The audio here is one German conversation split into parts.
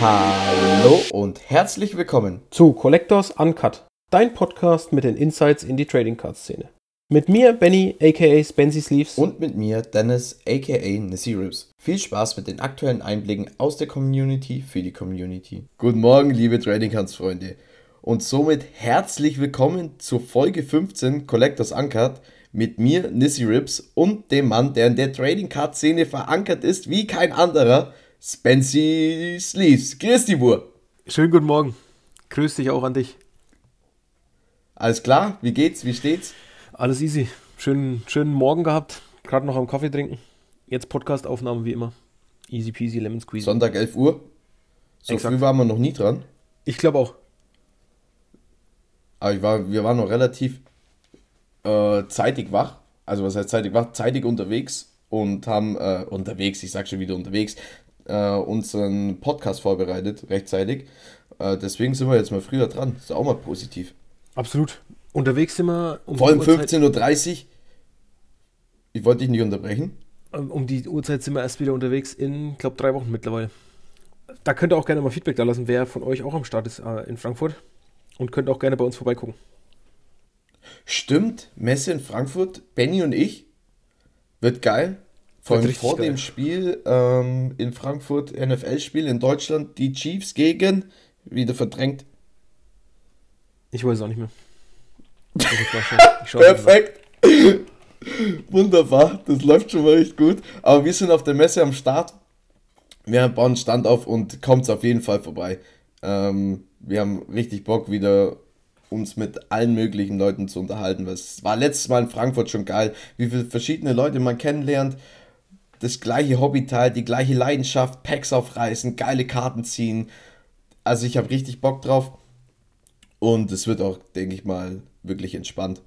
Hallo und herzlich willkommen zu Collectors Uncut, dein Podcast mit den Insights in die Trading Card Szene. Mit mir, Benny, aka Spency Sleeves. und mit mir Dennis aka Nissy Ribs. Viel Spaß mit den aktuellen Einblicken aus der Community für die Community. Guten Morgen, liebe Trading Cards Freunde. Und somit herzlich willkommen zur Folge 15 Collectors Uncut mit mir, Nissy Ribs und dem Mann, der in der Trading Card Szene verankert ist wie kein anderer, Spency Sleeves. Grüß die Bur. Schönen guten Morgen. Grüß dich auch an dich. Alles klar? Wie geht's? Wie steht's? Alles easy. Schönen, schönen Morgen gehabt. Gerade noch am Kaffee trinken. Jetzt Podcast-Aufnahmen wie immer. Easy peasy, lemon squeeze. Sonntag 11 Uhr. So Exakt. früh waren wir noch nie dran. Ich glaube auch. Aber ich war, wir waren noch relativ äh, zeitig wach. Also was heißt zeitig wach? Zeitig unterwegs und haben äh, unterwegs, ich sag schon wieder unterwegs, äh, unseren Podcast vorbereitet, rechtzeitig. Äh, deswegen sind wir jetzt mal früher dran. Ist auch mal positiv. Absolut. Unterwegs sind wir um Vor allem die Uhrzeit, 15.30 Uhr. Ich wollte dich nicht unterbrechen. um die Uhrzeit sind wir erst wieder unterwegs in, glaube drei Wochen mittlerweile. Da könnt ihr auch gerne mal Feedback da lassen, wer von euch auch am Start ist äh, in Frankfurt. Und könnt auch gerne bei uns vorbeigucken. Stimmt, Messe in Frankfurt, Benny und ich. Wird geil. Vor allem vor geil. dem Spiel ähm, in Frankfurt, NFL-Spiel in Deutschland, die Chiefs gegen, wieder verdrängt. Ich weiß es auch nicht mehr. Mal. Perfekt. Wunderbar, das läuft schon mal echt gut. Aber wir sind auf der Messe am Start. Wir bauen einen Stand auf und kommt auf jeden Fall vorbei. Ähm, wir haben richtig Bock, wieder uns mit allen möglichen Leuten zu unterhalten. Es war letztes Mal in Frankfurt schon geil, wie viele verschiedene Leute man kennenlernt. Das gleiche Hobby teilt, die gleiche Leidenschaft, Packs aufreißen, geile Karten ziehen. Also ich habe richtig Bock drauf. Und es wird auch, denke ich mal, wirklich entspannt.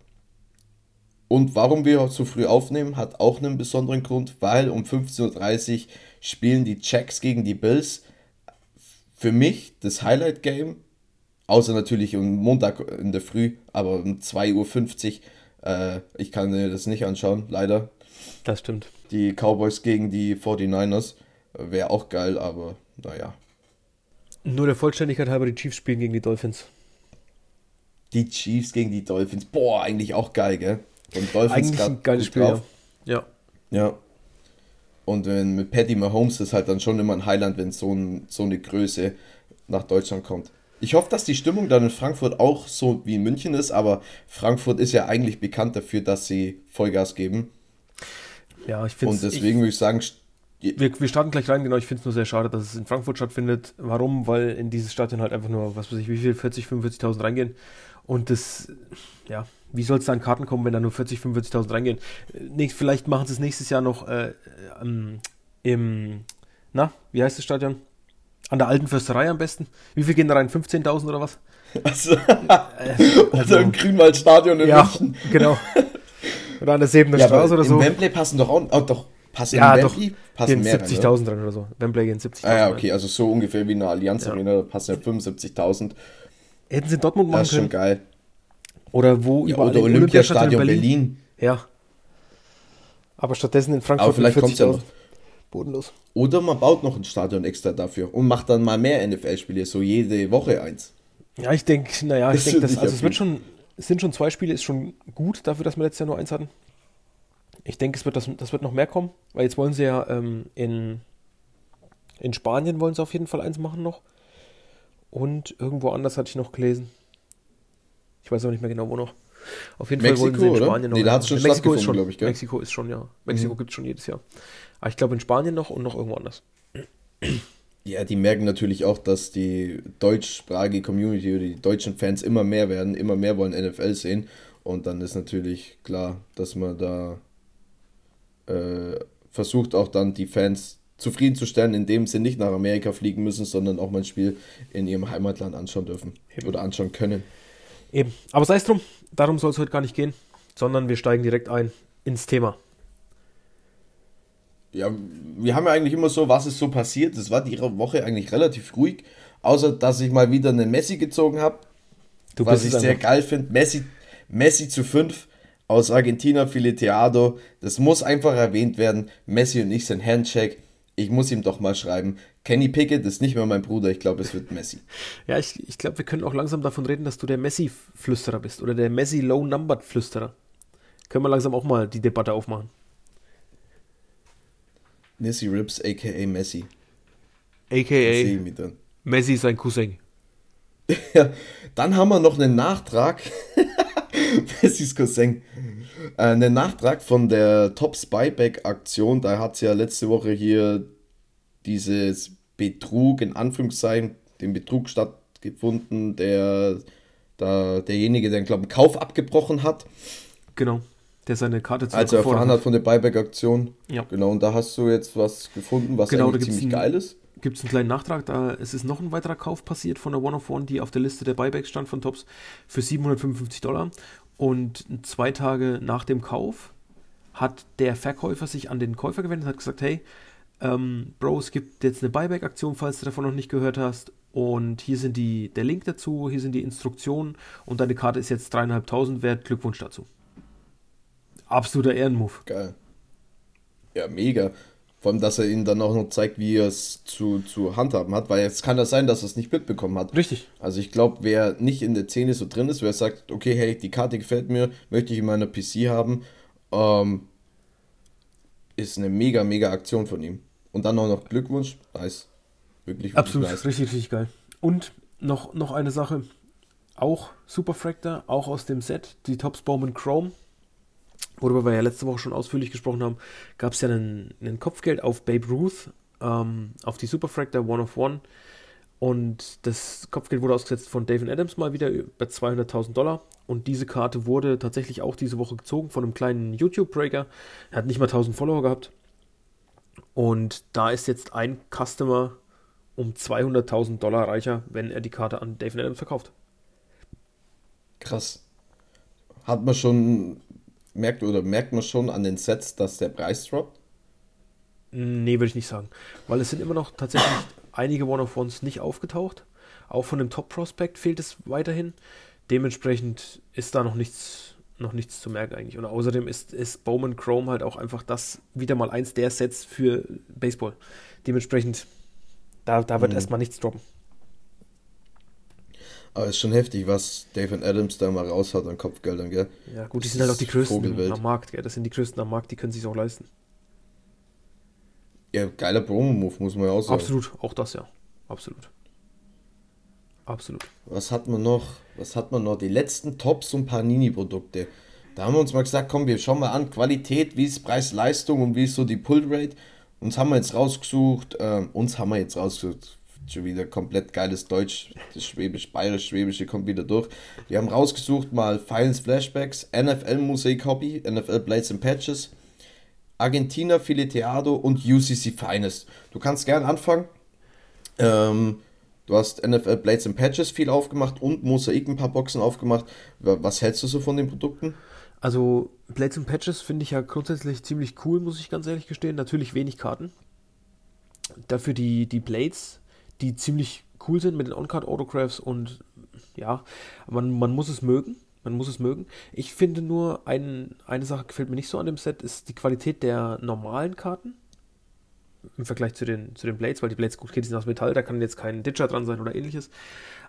Und warum wir so früh aufnehmen, hat auch einen besonderen Grund, weil um 15.30 Uhr spielen die Jacks gegen die Bills. Für mich das Highlight-Game, außer natürlich am Montag in der Früh, aber um 2.50 Uhr, äh, ich kann mir das nicht anschauen, leider. Das stimmt. Die Cowboys gegen die 49ers wäre auch geil, aber naja. Nur der Vollständigkeit halber, die Chiefs spielen gegen die Dolphins. Die Chiefs gegen die Dolphins, boah, eigentlich auch geil, gell? Und Dolphins Eigentlich ein geiles Spiel, drauf. ja. ja. Und wenn mit Patty Mahomes ist halt dann schon immer ein Highlight, wenn so, ein, so eine Größe nach Deutschland kommt. Ich hoffe, dass die Stimmung dann in Frankfurt auch so wie in München ist, aber Frankfurt ist ja eigentlich bekannt dafür, dass sie Vollgas geben. Ja, ich finde Und deswegen würde ich sagen, Wir, wir starten gleich rein, genau. Ich finde es nur sehr schade, dass es in Frankfurt stattfindet. Warum? Weil in dieses Stadion halt einfach nur, was weiß ich, wie viel, 40, 45.000 reingehen. Und das, ja, wie soll es da an Karten kommen, wenn da nur 40, 45.000 reingehen? Äh, Nächst, vielleicht machen sie es nächstes Jahr noch äh, ähm, im, na, wie heißt das Stadion? An der alten Försterei am besten. Wie viel gehen da rein? 15.000 oder was? also, Äh, also im Grünwaldstadion in ja, München. genau. Oder an der Sebener Ja, Straße oder so. in Wembley passen doch auch, oh, doch passen Ja, in doch. Passen mehr rein, oder? 70.000 rein oder so. Wembley gehen 70.000 Ah ja, okay, also so ungefähr wie eine Allianz Ja. Arena, da passen ja 75.000. Hätten sie in Dortmund machen Das ist schon können. geil. Oder wo Ja, oder Olympiastadion Berlin. Ja. Aber stattdessen in Frankfurt Aber vielleicht mit kommt's ja 40.000. noch. Bodenlos. Oder man baut noch ein Stadion extra dafür und macht dann mal mehr NFL-Spiele, so jede Woche eins. Ja, ich denke, naja, ich denke, das, also es wird schon, es sind schon zwei Spiele, ist schon gut dafür, dass wir letztes Jahr nur eins hatten. Ich denke, es wird das, das wird noch mehr kommen, weil jetzt wollen sie ja ähm, in, in Spanien wollen sie auf jeden Fall eins machen noch. Und irgendwo anders hatte ich noch gelesen. Ich weiß auch nicht mehr genau, wo noch. Auf jeden Mexiko, Fall wollen sie in oder? Spanien noch. Nee, da hat's schon. Mexiko ist schon, glaub ich, gell? Mexiko ist schon, ja. Mexiko Mhm. gibt es schon jedes Jahr. Aber ich glaube in Spanien noch und noch irgendwo anders. Ja, die merken natürlich auch, dass die deutschsprachige Community oder die deutschen Fans immer mehr werden, immer mehr wollen NFL sehen. Und dann ist natürlich klar, dass man da äh, versucht auch dann die Fans zufriedenzustellen, indem sie nicht nach Amerika fliegen müssen, sondern auch mal ein Spiel in ihrem Heimatland anschauen dürfen Eben. oder anschauen können. Eben. Aber sei es drum, darum soll es heute gar nicht gehen, sondern wir steigen direkt ein ins Thema. Ja, wir haben ja eigentlich immer so, was ist so passiert. Es war die Woche eigentlich relativ ruhig, außer dass ich mal wieder eine Messi gezogen habe, Du was ich sehr geil finde. Messi, Messi zu 5 aus Argentina, Fileteado. Das muss einfach erwähnt werden. Messi und ich sind Handshake. ich muss ihm doch mal schreiben. Kenny Pickett ist nicht mehr mein Bruder, ich glaube, es wird Messi. ja, ich, ich glaube, wir können auch langsam davon reden, dass du der Messi-Flüsterer bist oder der Messi-Low-Numbered-Flüsterer. Können wir langsam auch mal die Debatte aufmachen. Nissi Rips, aka Messi. AKA Messi sein Cousin. ja, dann haben wir noch einen Nachtrag. Messis Cousin. Äh, einen Nachtrag von der Top Spyback Aktion. Da hat es ja letzte Woche hier dieses Betrug, in Anführungszeichen, den Betrug stattgefunden, der da derjenige, der, glaube ich, einen Kauf abgebrochen hat. Genau. Der seine Karte Also erfahren hat von der Buyback-Aktion. Ja. Genau, und da hast du jetzt was gefunden, was genau, ziemlich ein, geil ist. Gibt es einen kleinen Nachtrag, da es ist noch ein weiterer Kauf passiert von der One of One, die auf der Liste der Buybacks stand von Tops für 755 Dollar. Und zwei Tage nach dem Kauf hat der Verkäufer sich an den Käufer gewendet und hat gesagt, hey, ähm, Bro, es gibt jetzt eine Buyback-Aktion, falls du davon noch nicht gehört hast. Und hier sind die, der Link dazu, hier sind die Instruktionen und deine Karte ist jetzt dreieinhalbtausend wert. Glückwunsch dazu. Absoluter Ehrenmove. Geil. Ja, mega. Vor allem, dass er ihnen dann auch noch zeigt, wie er es zu, zu handhaben hat, weil jetzt kann das sein, dass er es nicht mitbekommen hat. Richtig. Also ich glaube, wer nicht in der Szene so drin ist, wer sagt, okay, hey, die Karte gefällt mir, möchte ich in meiner PC haben, ähm, ist eine mega, mega Aktion von ihm. Und dann auch noch Glückwunsch, nice. Wirklich, wirklich Absolut, nice. richtig, richtig geil. Und noch, noch eine Sache, auch Super Fractor, auch aus dem Set, die Tops Bowman Chrome worüber wir ja letzte Woche schon ausführlich gesprochen haben, gab es ja einen, einen, Kopfgeld auf Babe Ruth, ähm, auf die Superfractor One of One. Und das Kopfgeld wurde ausgesetzt von David Adams mal wieder bei 200.000 Dollar. Und diese Karte wurde tatsächlich auch diese Woche gezogen von einem kleinen YouTube-Breaker. Er hat nicht mal 1000 Follower gehabt. Und da ist jetzt ein Customer um 200.000 Dollar reicher, wenn er die Karte an David Adams verkauft. Krass. Hat man schon merkt oder merkt man schon an den Sets, dass der Preis droppt? Nee, würde ich nicht sagen. Weil es sind immer noch tatsächlich einige One-of-Ones nicht aufgetaucht. Auch von dem Top-Prospect fehlt es weiterhin. Dementsprechend ist da noch nichts, noch nichts zu merken eigentlich. Und außerdem ist, ist Bowman Chrome halt auch einfach das wieder mal eins der Sets für Baseball. Dementsprechend, da, da wird mhm. erstmal nichts droppen. Aber ist schon heftig, was David Adams da mal raus hat an Kopfgeldern, gell? Ja, gut, die sind halt auch die größten Vogelwelt. am Markt, gell? Das sind die größten am Markt, die können sich auch leisten. Ja, geiler Promo-Move, muss man ja auch sagen. Absolut, auch das ja. Absolut. Absolut. Was hat man noch? Was hat man noch? Die letzten Tops und Panini-Produkte. Da haben wir uns mal gesagt, komm, wir schauen mal an, Qualität, wie ist Preis-Leistung und wie ist so die Pull-Rate. Uns haben wir jetzt rausgesucht, äh, uns haben wir jetzt rausgesucht, schon wieder komplett geiles Deutsch, das Schwäbisch, Bayerisch-Schwäbische kommt wieder durch. Wir haben rausgesucht mal Finals Flashbacks, NFL Musik Hobby, NFL Blades and Patches, Argentina Fileteado und UCC Finest. Du kannst gern anfangen. Ähm, du hast NFL Blades and Patches viel aufgemacht und Mosaik ein paar Boxen aufgemacht. Was hältst du so von den Produkten? Also Blades and Patches finde ich ja grundsätzlich ziemlich cool, muss ich ganz ehrlich gestehen. Natürlich wenig Karten. Dafür die, die Blades die ziemlich cool sind mit den On-Card-Autographs und ja, man, man muss es mögen. Man muss es mögen. Ich finde nur, ein, eine Sache gefällt mir nicht so an dem Set, ist die Qualität der normalen Karten im Vergleich zu den, zu den Blades, weil die Blades, gut, die sind aus Metall, da kann jetzt kein Ditcher dran sein oder ähnliches.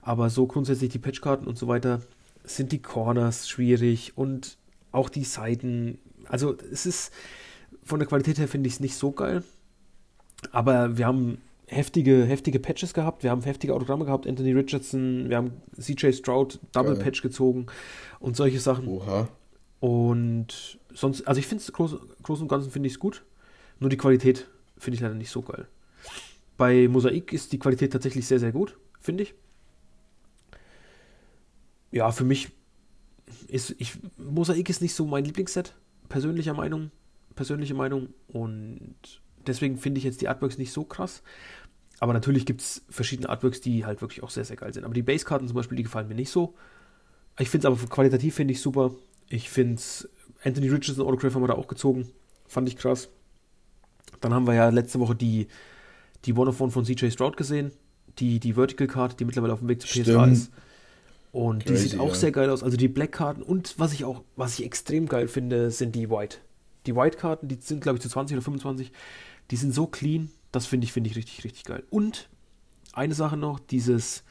Aber so grundsätzlich die Patchkarten und so weiter sind die Corners schwierig und auch die Seiten. Also es ist von der Qualität her finde ich es nicht so geil. Aber wir haben heftige, heftige Patches gehabt. Wir haben heftige Autogramme gehabt. Anthony Richardson, wir haben CJ Stroud Double Geil. Patch gezogen und solche Sachen. Oha. Und sonst, also ich finde es groß, groß und ganzen finde ich es gut. Nur die Qualität finde ich leider nicht so geil. Bei Mosaik ist die Qualität tatsächlich sehr, sehr gut, finde ich. Ja, für mich ist ich, Mosaik ist nicht so mein Lieblingsset, persönlicher Meinung, persönliche Meinung und deswegen finde ich jetzt die Artworks nicht so krass. Aber natürlich gibt es verschiedene Artworks, die halt wirklich auch sehr, sehr geil sind. Aber die Basekarten zum Beispiel, die gefallen mir nicht so. Ich finde es aber qualitativ finde ich super. Ich finde es, Anthony Richardson Autograph haben wir da auch gezogen. Fand ich krass. Dann haben wir ja letzte Woche die, die One of One von CJ Stroud gesehen. Die, die Vertical Card, die mittlerweile auf dem Weg zu PSA ist. Und Crazy, die sieht auch ja. sehr geil aus. Also die Black Karten und was ich auch, was ich extrem geil finde, sind die White. Die White Karten, die sind glaube ich zu 20 oder 25 die sind so clean, Das finde ich, finde ich richtig, richtig geil. Und eine Sache noch, dieses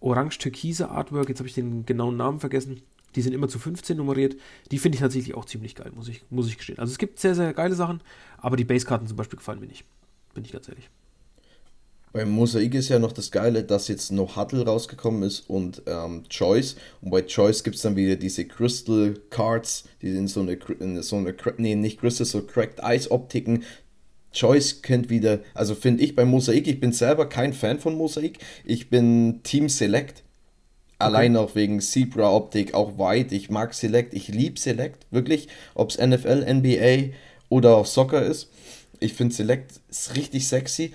orange-türkise Artwork, jetzt habe ich den genauen Namen vergessen. Die sind immer zu 15 nummeriert. Die finde ich tatsächlich auch ziemlich geil, muss ich, muss ich gestehen. Also es gibt sehr, sehr geile Sachen, aber die Basekarten zum Beispiel gefallen mir nicht. Bin ich ganz ehrlich. Beim Mosaik ist ja noch das Geile, dass jetzt No Huddle rausgekommen ist und ähm, Choice. Und bei Choice gibt es dann wieder diese Crystal Cards, die in so eine, in so eine nee, nicht Crystal, so Cracked Ice Optiken. Choice kennt wieder, also finde ich beim Mosaik, ich bin selber kein Fan von Mosaik. Ich bin Team Select. Allein auch wegen Zebra Optik, auch White. Ich mag Select, ich liebe Select, wirklich. Ob es NFL, NBA oder auch Soccer ist. Ich finde Select ist richtig sexy,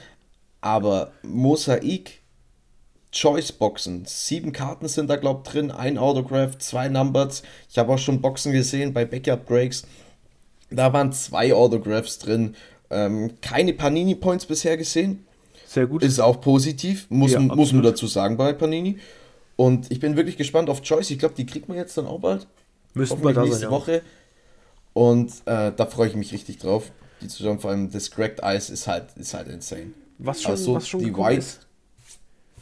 aber Mosaik, Choice-Boxen, sieben Karten sind da, glaube ich, drin, ein Autograph, zwei Numbers. Ich habe auch schon Boxen gesehen bei Backyard Breaks. Da waren zwei Autographs drin. Ähm, keine Panini-Points bisher gesehen. Sehr gut. Ist auch positiv, muss, ja, muss man dazu sagen bei Panini. Und ich bin wirklich gespannt auf Choice. Ich glaube, die kriegt man jetzt dann auch bald. Müssen wir da nächste sein, ja. Woche. Und äh, da freue ich mich richtig drauf. Die zu schauen, vor allem das Cracked Ice ist halt, ist halt insane. Was schon, also, was schon die White. Ist.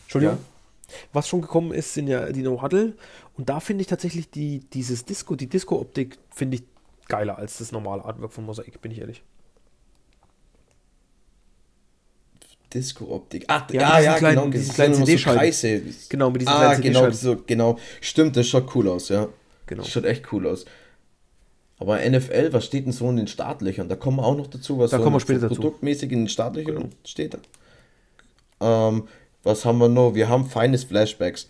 Entschuldigung. Ja. Was schon gekommen ist, sind ja die No-Huddle. Und da finde ich tatsächlich die, dieses Disco, die Disco-Optik, finde ich geiler als das normale Artwork von Mosaik, bin ich ehrlich. Disco-Optik. Ach, ja, ja, ja kleinen, genau. Diese kleinen CD-Scheiben. So genau, mit diesen ah, kleinen genau, so, genau. Stimmt, das schaut cool aus, ja. Genau. Das schaut echt cool aus. Aber NFL, was steht denn so in den Startlöchern? Da kommen wir auch noch dazu, was da so kommen wir später dazu. produktmäßig in den Startlöchern genau. steht. Ähm, was haben wir noch? Wir haben feines Flashbacks.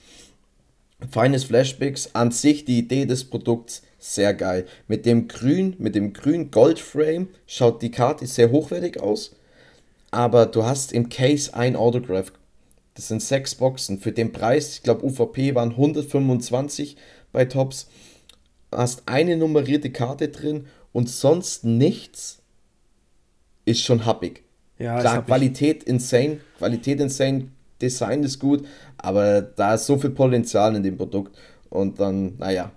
Feines Flashbacks an sich, die Idee des Produkts, sehr geil. Mit dem grün, mit dem grün Goldframe schaut die Karte sehr hochwertig aus. Aber du hast im Case ein Autograph. Das sind sechs Boxen. Für den Preis, ich glaube, UVP waren 125 bei Tops hast eine nummerierte Karte drin und sonst nichts, ist schon happig. Ja, Klar, Qualität ich. insane, Qualität insane, Design ist gut, aber da ist so viel Potenzial in dem Produkt und dann, naja,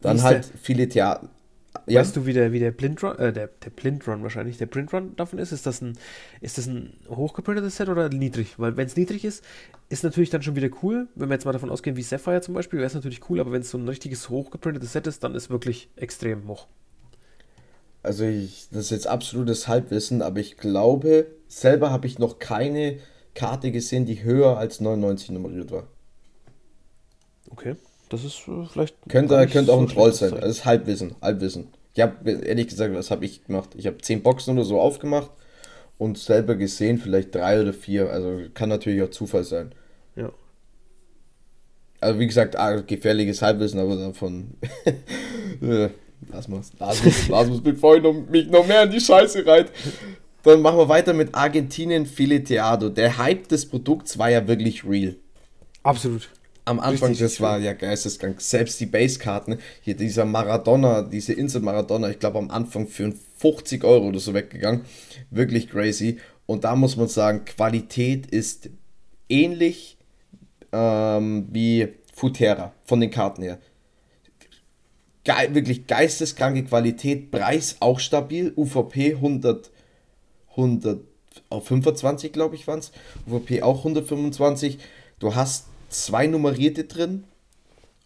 dann halt der? viele Theater. Ja. Weißt du, wie der, wie der Blindrun, äh, der, der Blindrun wahrscheinlich, der Printrun davon ist? Ist das ein, ist das ein hochgeprintetes Set oder niedrig? Weil wenn es niedrig ist, ist natürlich dann schon wieder cool. Wenn wir jetzt mal davon ausgehen, wie Sapphire zum Beispiel, wäre es natürlich cool, aber wenn es so ein richtiges hochgeprintetes Set ist, dann ist wirklich extrem hoch. Also ich, das ist jetzt absolutes Halbwissen, aber ich glaube, selber habe ich noch keine Karte gesehen, die höher als 99 nummeriert war. Okay. Das ist äh, vielleicht. Könnte, könnte auch ein Troll sein. Das ist Halbwissen. Halbwissen. Ich habe, ehrlich gesagt, was habe ich gemacht? Ich habe zehn Boxen oder so aufgemacht und selber gesehen, vielleicht drei oder vier. Also kann natürlich auch Zufall sein. Ja. Also wie gesagt, ah, gefährliches Halbwissen, aber davon. Äh, lass mal. Lass uns, lass uns, bevor ich noch, mich noch mehr in die Scheiße reit. Dann machen wir weiter mit Argentinien Fileteado. Der Hype des Produkts war ja wirklich real. Absolut am Anfang, Richtig das war ja geisteskrank. Selbst die Basekarten, hier dieser Maradona, diese Insel Maradona, ich glaube am Anfang für 50 Euro oder so weggegangen. Wirklich crazy. Und da muss man sagen, Qualität ist ähnlich ähm, wie Futera von den Karten her. Ge wirklich geisteskranke Qualität, Preis auch stabil, UVP 100, 100 auf 25 glaube ich waren es, UVP auch 125. Du hast zwei nummerierte drin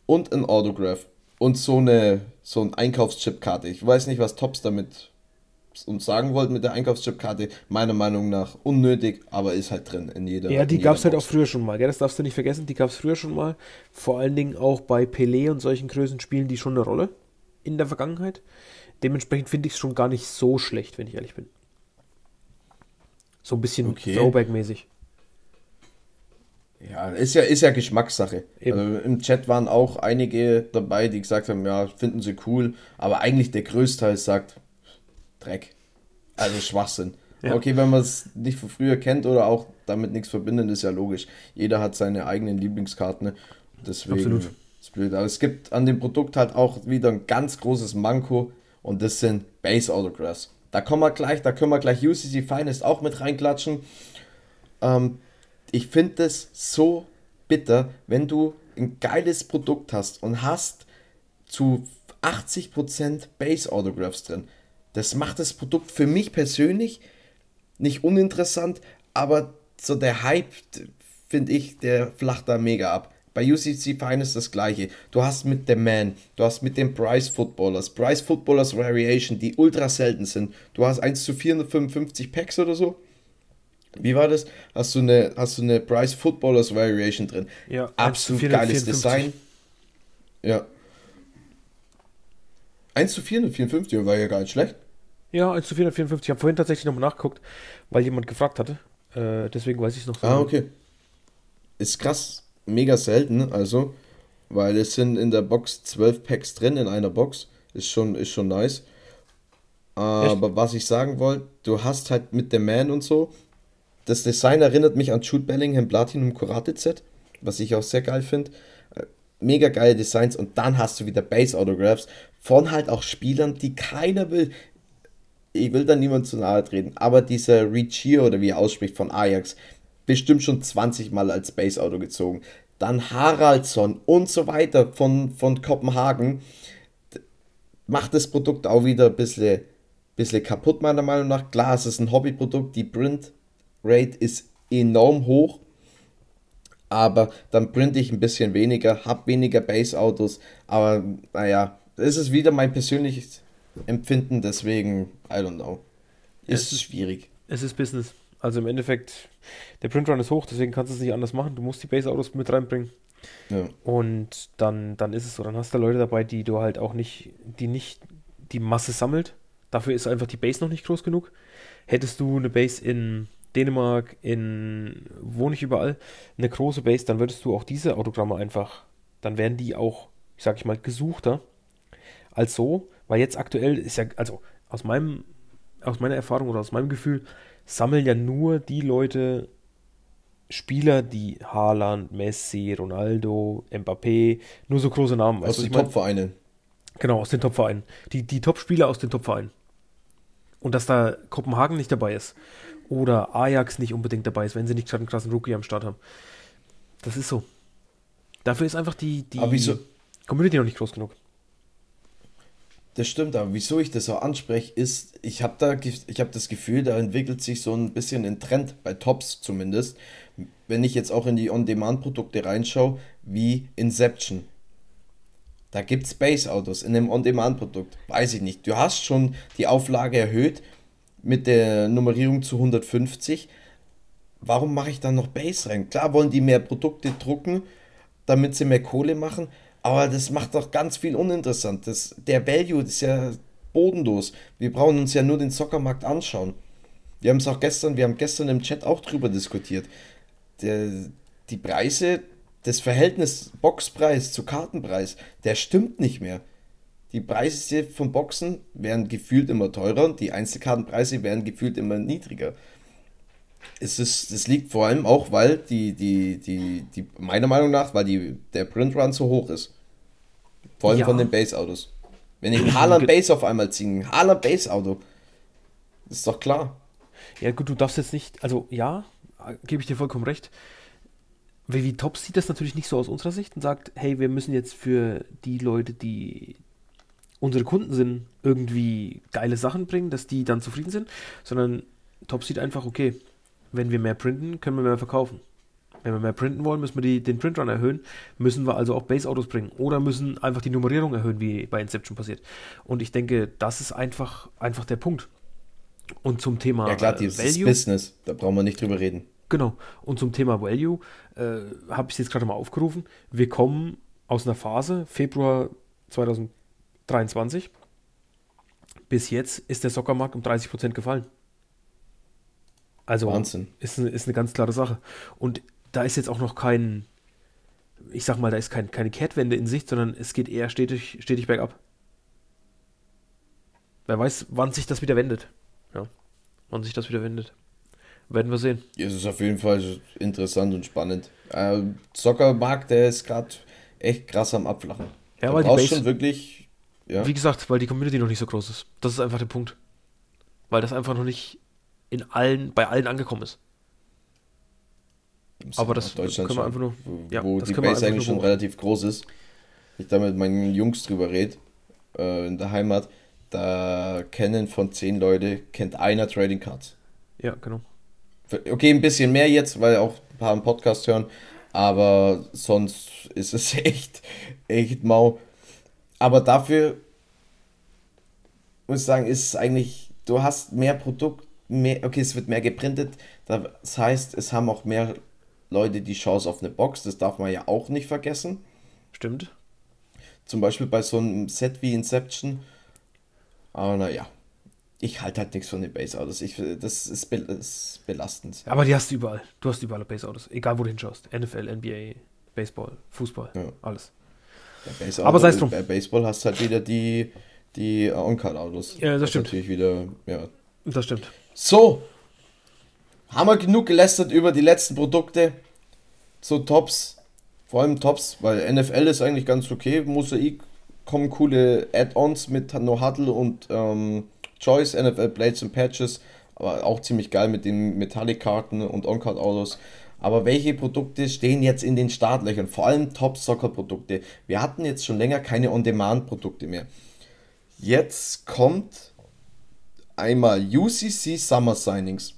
und ein Autograph. Und so eine so ein Einkaufschipkarte. Ich weiß nicht, was Tops damit uns sagen wollten mit der Einkaufschipkarte. Meiner Meinung nach unnötig, aber ist halt drin in jeder. Ja, die gab es halt auch früher schon mal, gell? das darfst du nicht vergessen. Die gab es früher schon mal. Vor allen Dingen auch bei Pelé und solchen Größen spielen die schon eine Rolle in der Vergangenheit. Dementsprechend finde ich es schon gar nicht so schlecht, wenn ich ehrlich bin. So ein bisschen okay. Throwback-mäßig. Ja, ist ja, ist ja Geschmackssache. Also Im Chat waren auch einige dabei, die gesagt haben, ja, finden sie cool, aber eigentlich der Größteil sagt Dreck. Also Schwachsinn. Ja. Okay, wenn man es nicht von früher kennt oder auch damit nichts verbindet, ist ja logisch. Jeder hat seine eigenen Lieblingskarten. Deswegen Absolut. ist blöd. Aber es gibt an dem Produkt halt auch wieder ein ganz großes Manko und das sind Base Autographs. Da kommen wir gleich, da können wir gleich UCC Finest auch mit reinklatschen. Ähm, ich finde es so bitter, wenn du ein geiles Produkt hast und hast zu 80% Base Autographs drin. Das macht das Produkt für mich persönlich nicht uninteressant, aber so der Hype, finde ich, der flacht da mega ab. Bei UCC Finals das gleiche. Du hast mit dem Man, du hast mit den Price Footballers, Price Footballers Variation, die ultra selten sind. Du hast 1 zu 455 Packs oder so. Wie war das? Hast du eine, hast du eine Price Footballers Variation drin? Ja, absolut geiles Design. Ja. 1 zu 454 war ja gar nicht schlecht. Ja, 1 zu 454. Ich habe vorhin tatsächlich nochmal nachgeguckt, weil jemand gefragt hatte. Äh, deswegen weiß ich es noch so. Ah, okay. Ist krass mega selten, also, weil es sind in der Box zwölf Packs drin in einer Box. Ist schon, ist schon nice. Aber Echt? was ich sagen wollte, du hast halt mit dem Man und so, das Design erinnert mich an Jude Bellingham Platinum Karate Set, was ich auch sehr geil finde. Äh, mega geile Designs und dann hast du wieder Base Autographs von halt auch Spielern, die keiner will. Ich will da niemand zu nahe treten, aber dieser Ricci oder wie er ausspricht von Ajax, bestimmt schon 20 Mal als Base Auto gezogen. Dann Haraldsson und so weiter von, von Kopenhagen. Macht das Produkt auch wieder ein bisschen, bisschen kaputt, meiner Meinung nach. Klar, es ist ein Hobbyprodukt, die Print Rate ist enorm hoch. Aber dann printe ich ein bisschen weniger, habe weniger Base-Autos. Aber naja, das ist wieder mein persönliches Empfinden, deswegen, I don't know. Ist es, schwierig. Es ist Business. Also im Endeffekt, der Printrun ist hoch, deswegen kannst du es nicht anders machen. Du musst die Base-Autos mit reinbringen. Ja. Und dann, dann ist es so. Dann hast du Leute dabei, die du halt auch nicht, die nicht die Masse sammelt. Dafür ist einfach die Base noch nicht groß genug. Hättest du eine Base in Dänemark, in wo nicht überall, eine große Base, dann würdest du auch diese Autogramme einfach, dann werden die auch, ich sag ich mal, gesuchter als so, weil jetzt aktuell ist ja, also aus meinem, aus meiner Erfahrung oder aus meinem Gefühl, sammeln ja nur die Leute Spieler, die Haaland, Messi, Ronaldo, Mbappé, nur so große Namen. Aus den Top-Vereinen. Genau, aus den Top-Vereinen. Die, die Top-Spieler aus den Top-Vereinen. Und dass da Kopenhagen nicht dabei ist. Oder Ajax nicht unbedingt dabei ist, wenn sie nicht gerade einen krassen Rookie am Start haben. Das ist so. Dafür ist einfach die, die Community noch nicht groß genug. Das stimmt, aber wieso ich das so anspreche, ist, ich habe da ich habe das Gefühl, da entwickelt sich so ein bisschen ein Trend, bei Tops zumindest, wenn ich jetzt auch in die On-Demand-Produkte reinschaue, wie Inception. Da gibt es Base-Autos in einem On-Demand-Produkt. Weiß ich nicht. Du hast schon die Auflage erhöht mit der Nummerierung zu 150. Warum mache ich dann noch Base rein? Klar wollen die mehr Produkte drucken, damit sie mehr Kohle machen, aber das macht doch ganz viel uninteressant. Das, der Value ist ja bodenlos. Wir brauchen uns ja nur den Zockermarkt anschauen. Wir haben es auch gestern, wir haben gestern im Chat auch drüber diskutiert. Der, die Preise, das Verhältnis Boxpreis zu Kartenpreis, der stimmt nicht mehr. Die Preise von Boxen werden gefühlt immer teurer und die Einzelkartenpreise werden gefühlt immer niedriger. Es ist, das liegt vor allem auch, weil die, die, die, die, meiner Meinung nach, weil die, der Printrun zu hoch ist. Vor allem ja. von den Base-Autos. Wenn ich ein Haaland Base auf einmal ziehe, ein Haaland Base-Auto, ist doch klar. Ja, gut, du darfst jetzt nicht, also ja, gebe ich dir vollkommen recht. Wie Top sieht das natürlich nicht so aus unserer Sicht und sagt, hey, wir müssen jetzt für die Leute, die unsere Kunden sind, irgendwie geile Sachen bringen, dass die dann zufrieden sind, sondern Top sieht einfach, okay, wenn wir mehr printen, können wir mehr verkaufen. Wenn wir mehr printen wollen, müssen wir die, den Printrun erhöhen, müssen wir also auch Base-Autos bringen oder müssen einfach die Nummerierung erhöhen, wie bei Inception passiert. Und ich denke, das ist einfach, einfach der Punkt. Und zum Thema Ja klar, dieses Value, Business, da brauchen wir nicht drüber reden. Genau. Und zum Thema Value äh, habe ich es jetzt gerade mal aufgerufen. Wir kommen aus einer Phase, Februar 2023. Bis jetzt ist der Soccermarkt um 30% gefallen. Also Wahnsinn. Ist, ist eine ganz klare Sache. Und da ist jetzt auch noch kein, ich sag mal, da ist kein, keine Kehrtwende in Sicht, sondern es geht eher stetig, stetig bergab. Wer weiß, wann sich das wieder wendet. Ja, wann sich das wieder wendet. Werden wir sehen. Ja, es ist auf jeden Fall interessant und spannend. Äh, Soccermarkt, der ist gerade echt krass am Abflachen. Ja, da weil die Base, schon wirklich. Ja. Wie gesagt, weil die Community noch nicht so groß ist. Das ist einfach der Punkt. Weil das einfach noch nicht in allen, bei allen angekommen ist. Aber das Deutschland können wir einfach nur, ja, wo die Base eigentlich schon relativ groß ist. Ich da mit meinen Jungs drüber rede, äh, in der Heimat, da kennen von zehn Leute, kennt einer Trading Cards. Ja, genau. Okay, ein bisschen mehr jetzt, weil auch ein paar einen Podcast hören, aber sonst ist es echt, echt mau. Aber dafür muss ich sagen, ist es eigentlich, du hast mehr Produkt, mehr, okay, es wird mehr geprintet, das heißt, es haben auch mehr Leute die Chance auf eine Box, das darf man ja auch nicht vergessen. Stimmt. Zum Beispiel bei so einem Set wie Inception. Aber naja, ich halte halt nichts von den Base-Autos. das ist, be ist belastend. Aber die hast du überall. Du hast überall Base-Autos. Egal, wo du hinschaust. NFL, NBA, Baseball, Fußball, ja. alles. Aber sei es drum. Bei Baseball hast du halt wieder die, die On-Card-Autos. Ja, das, das stimmt. Natürlich wieder, ja. Das stimmt. So. Haben wir genug gelästert über die letzten Produkte. So Tops. Vor allem Tops, weil NFL ist eigentlich ganz okay. Mosaik kommen coole Add-ons mit No Huddle und ähm, Choice, NFL Blades und Patches. Aber auch ziemlich geil mit den Metallic-Karten und On-Card-Autos. Aber welche Produkte stehen jetzt in den Startlöchern? Vor allem Top-Soccer-Produkte. Wir hatten jetzt schon länger keine On-Demand-Produkte mehr. Jetzt kommt einmal UCC Summer Signings.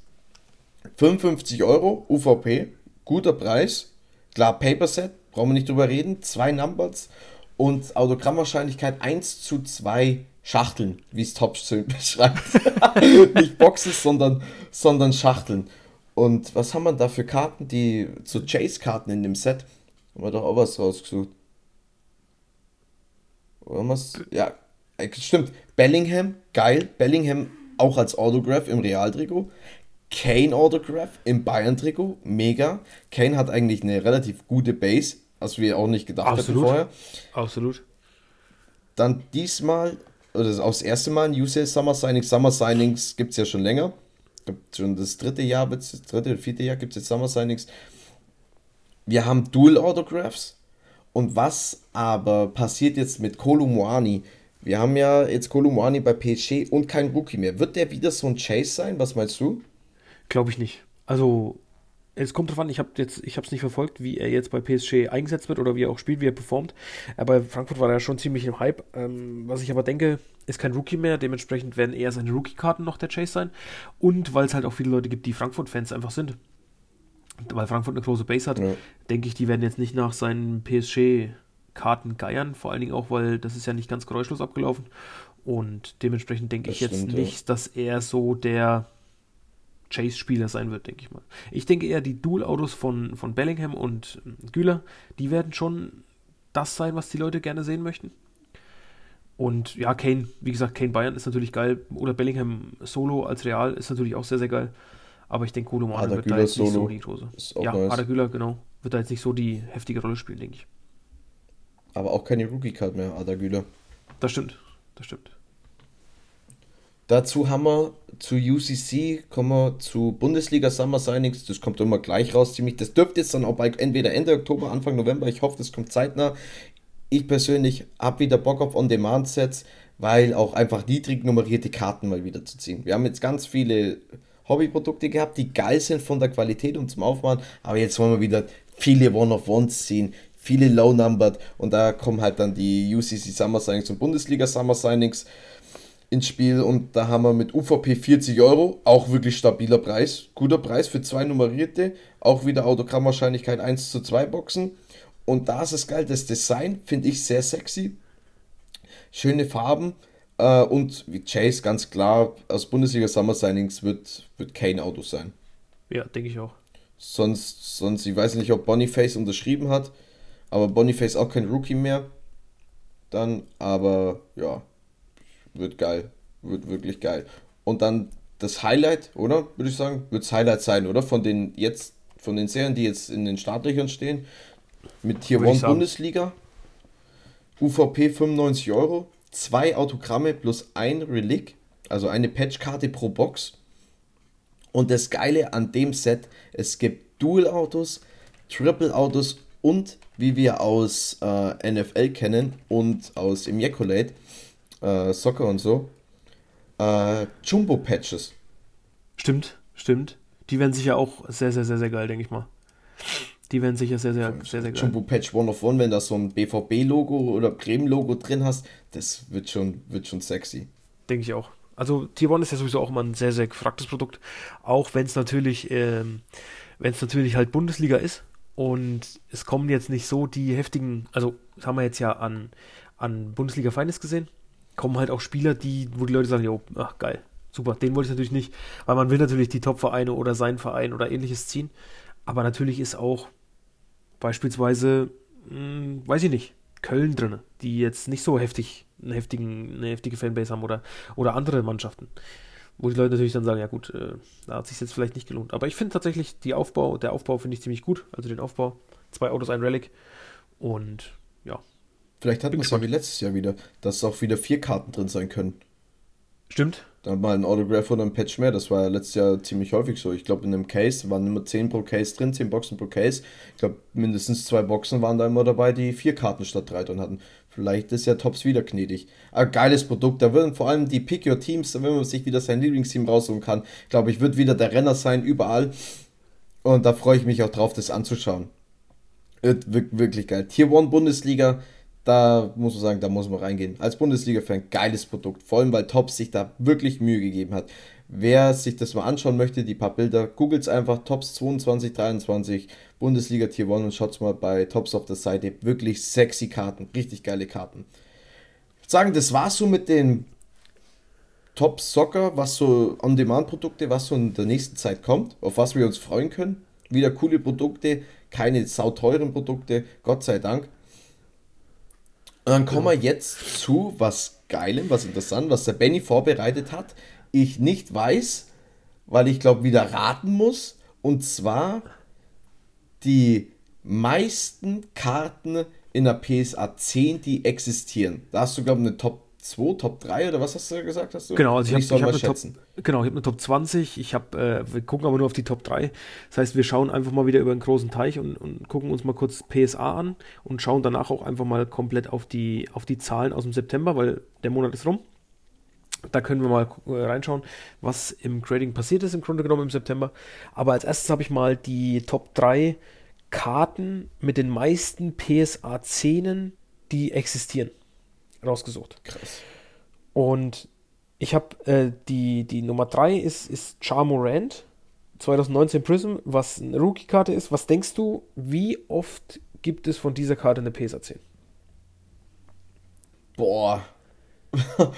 55 Euro, UVP, guter Preis. Klar, Paper Set, brauchen wir nicht drüber reden. Zwei Numbers und Autogrammwahrscheinlichkeit 1 zu 2 Schachteln, wie es Top beschreibt. nicht Boxes, sondern, sondern Schachteln. Und was haben wir da für Karten? Die so Chase-Karten in dem Set. Haben wir doch auch was rausgesucht. Oder was? Ja, äh, stimmt. Bellingham, geil. Bellingham auch als Autograph im Realtrikot. Kane Autograph im Bayern-Trikot, mega. Kane hat eigentlich eine relativ gute Base, was wir auch nicht gedacht Absolut. hatten vorher. Absolut. Dann diesmal, oder das auch das erste Mal ein UCL Summer Signings. Summer Signings gibt es ja schon länger. Gibt schon das dritte Jahr, das dritte vierte Jahr gibt es jetzt Summer Signings. Wir haben Dual Autographs. Und was aber passiert jetzt mit Kolumuani? Wir haben ja jetzt Kolumuani bei PSG und kein Rookie mehr. Wird der wieder so ein Chase sein? Was meinst du? Glaube ich nicht. Also, es kommt drauf an, ich habe jetzt, ich habe es nicht verfolgt, wie er jetzt bei PSG eingesetzt wird oder wie er auch spielt, wie er performt. Aber Frankfurt war ja schon ziemlich im Hype. Ähm, was ich aber denke, ist kein Rookie mehr. Dementsprechend werden eher seine Rookie-Karten noch der Chase sein. Und weil es halt auch viele Leute gibt, die Frankfurt-Fans einfach sind. Weil Frankfurt eine große Base hat, ja. denke ich, die werden jetzt nicht nach seinen PSG-Karten geiern. Vor allen Dingen auch, weil das ist ja nicht ganz geräuschlos abgelaufen. Und dementsprechend denke ich jetzt nicht, ja. dass er so der Chase-Spieler sein wird, denke ich mal. Ich denke eher, die Dual-Autos von, von Bellingham und Güler, die werden schon das sein, was die Leute gerne sehen möchten. Und ja, Kane, wie gesagt, Kane Bayern ist natürlich geil. Oder Bellingham Solo als Real ist natürlich auch sehr, sehr geil. Aber ich denke, Kolo Mane wird da jetzt nicht so die große. Ja, nice. Ada Güler, genau. Wird da jetzt nicht so die heftige Rolle spielen, denke ich. Aber auch keine Rookie-Card mehr, Ada Güler. Das stimmt, das stimmt. Dazu haben wir zu UCC, kommen wir zu Bundesliga Summer Signings, das kommt immer gleich raus ziemlich. Das dürfte jetzt dann auch bald entweder Ende Oktober, Anfang November, ich hoffe, das kommt zeitnah. Ich persönlich habe wieder Bock auf On-Demand-Sets, weil auch einfach niedrig nummerierte Karten mal wieder zu ziehen. Wir haben jetzt ganz viele Hobbyprodukte gehabt, die geil sind von der Qualität und zum Aufmachen, aber jetzt wollen wir wieder viele One-of-Ones ziehen, viele Low-Numbered und da kommen halt dann die UCC Summer Signings und Bundesliga Summer Signings ins Spiel und da haben wir mit UVP 40 Euro, auch wirklich stabiler Preis, guter Preis für zwei nummerierte, auch wieder Autogrammwahrscheinlichkeit 1 zu 2 Boxen und da ist es geil, das Design finde ich sehr sexy, schöne Farben äh, und wie Chase ganz klar aus Bundesliga Summer Signings wird, wird kein Auto sein. Ja, denke ich auch. Sonst, sonst, ich weiß nicht, ob Boniface unterschrieben hat, aber Boniface auch kein Rookie mehr dann, aber ja, wird geil. Wird wirklich geil. Und dann das Highlight, oder? Würde ich sagen, wird das Highlight sein, oder? Von den jetzt, von den Serien, die jetzt in den Startlöchern stehen. Mit Tier 1 Bundesliga. UVP 95 Euro. Zwei Autogramme plus ein Relic. Also eine Patchkarte pro Box. Und das Geile an dem Set, es gibt Dual-Autos, Triple-Autos und wie wir aus äh, NFL kennen und aus Immaculate, äh, Soccer und so, äh, Jumbo-Patches. Stimmt, stimmt. Die werden sicher auch sehr, sehr, sehr, sehr geil, denke ich mal. Die werden sicher sehr, sehr, sehr, sehr geil. Jumbo Patch One of One, wenn da so ein BVB-Logo oder Bremen-Logo drin hast, das wird schon, wird schon sexy. Denke ich auch. Also Tier 1 ist ja sowieso auch immer ein sehr, sehr gefragtes Produkt, auch wenn es natürlich, ähm, wenn es natürlich halt Bundesliga ist und es kommen jetzt nicht so die heftigen, also das haben wir jetzt ja an, an Bundesliga Feines gesehen, kommen halt auch Spieler, die, wo die Leute sagen, jo, ach geil, super, den wollte ich natürlich nicht, weil man will natürlich die Top-Vereine oder seinen Verein oder ähnliches ziehen, aber natürlich ist auch beispielsweise, mh, hm, weiß ich nicht, Köln drin, die jetzt nicht so heftig einen heftigen, eine heftige Fanbase haben oder, oder andere Mannschaften. Wo die Leute natürlich dann sagen, ja gut, äh, da hat sich jetzt vielleicht nicht gelohnt. Aber ich finde tatsächlich die Aufbau, der Aufbau finde ich ziemlich gut. Also den Aufbau, zwei Autos, ein Relic. Und ja. Vielleicht hat man es ja wie letztes Jahr wieder, dass auch wieder vier Karten drin sein können. Stimmt. Da mal ein Autograph oder ein Patch mehr. Das war ja letztes Jahr ziemlich häufig so. Ich glaube, in einem Case waren immer 10 pro Case drin, 10 Boxen pro Case. Ich glaube, mindestens zwei Boxen waren da immer dabei, die vier Karten statt drei drin hatten. Vielleicht ist ja Tops wieder gnädig. Aber geiles Produkt. Da würden vor allem die Pick Your Teams, wenn man sich wieder sein Lieblingsteam raussuchen kann, glaube ich, wird wieder der Renner sein, überall. Und da freue ich mich auch drauf, das anzuschauen. Wird wirklich geil. Tier 1 Bundesliga da muss man sagen, da muss man reingehen. Als Bundesliga-Fan, geiles Produkt. Vor allem, weil Tops sich da wirklich Mühe gegeben hat. Wer sich das mal anschauen möchte, die paar Bilder, googelt es einfach Tops 22, 23, Bundesliga Tier 1 und schaut mal bei Tops auf der Seite. Wirklich sexy Karten, richtig geile Karten. Ich würde sagen, das war's so mit den Top Soccer, was so On-Demand-Produkte, was so in der nächsten Zeit kommt, auf was wir uns freuen können. Wieder coole Produkte, keine sauteuren Produkte, Gott sei Dank. Und dann kommen wir jetzt zu was Geilem, was interessant, was der Benny vorbereitet hat. Ich nicht weiß, weil ich glaube, wieder raten muss. Und zwar die meisten Karten in der PSA 10, die existieren. Da hast du, glaube ich, eine Top 2, Top 3 oder was hast du gesagt? Hast du? Genau, also ich, habe hab eine, Top, genau, hab eine Top 20. Ich hab, äh, wir gucken aber nur auf die Top 3. Das heißt, wir schauen einfach mal wieder über einen großen Teich und, und gucken uns mal kurz PSA an und schauen danach auch einfach mal komplett auf die, auf die Zahlen aus dem September, weil der Monat ist rum. Da können wir mal äh, reinschauen, was im Grading passiert ist, im Grunde genommen im September. Aber als erstes habe ich mal die Top 3 Karten mit den meisten PSA 10 die existieren rausgesucht. Krass. Und ich habe äh, die, die Nummer 3 ist, ist Charmorant 2019 Prism, was eine Rookie-Karte ist. Was denkst du, wie oft gibt es von dieser Karte eine PSA 10? Boah.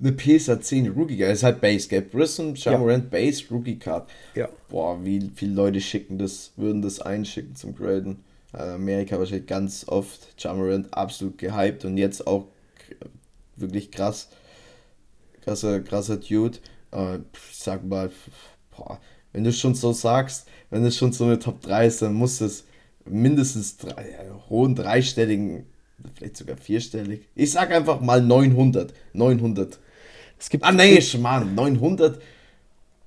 eine PSA 10 Rookie Card. Das ist halt Base, gell? Prism, Charmorant, ja. Base, Rookie Card. Ja. Boah, wie viele Leute schicken das, würden das einschicken zum Graden. Amerika wahrscheinlich ganz oft. Jamarant absolut gehypt und jetzt auch wirklich krass. Krasser, krasser Dude. Äh, sag mal, boah, wenn du schon so sagst, wenn es schon so eine Top 3 ist, dann muss es mindestens drei, ja, hohen dreistelligen, vielleicht sogar vierstellig. Ich sag einfach mal 900. 900. Es gibt ah, nee, Schmarrn, 900.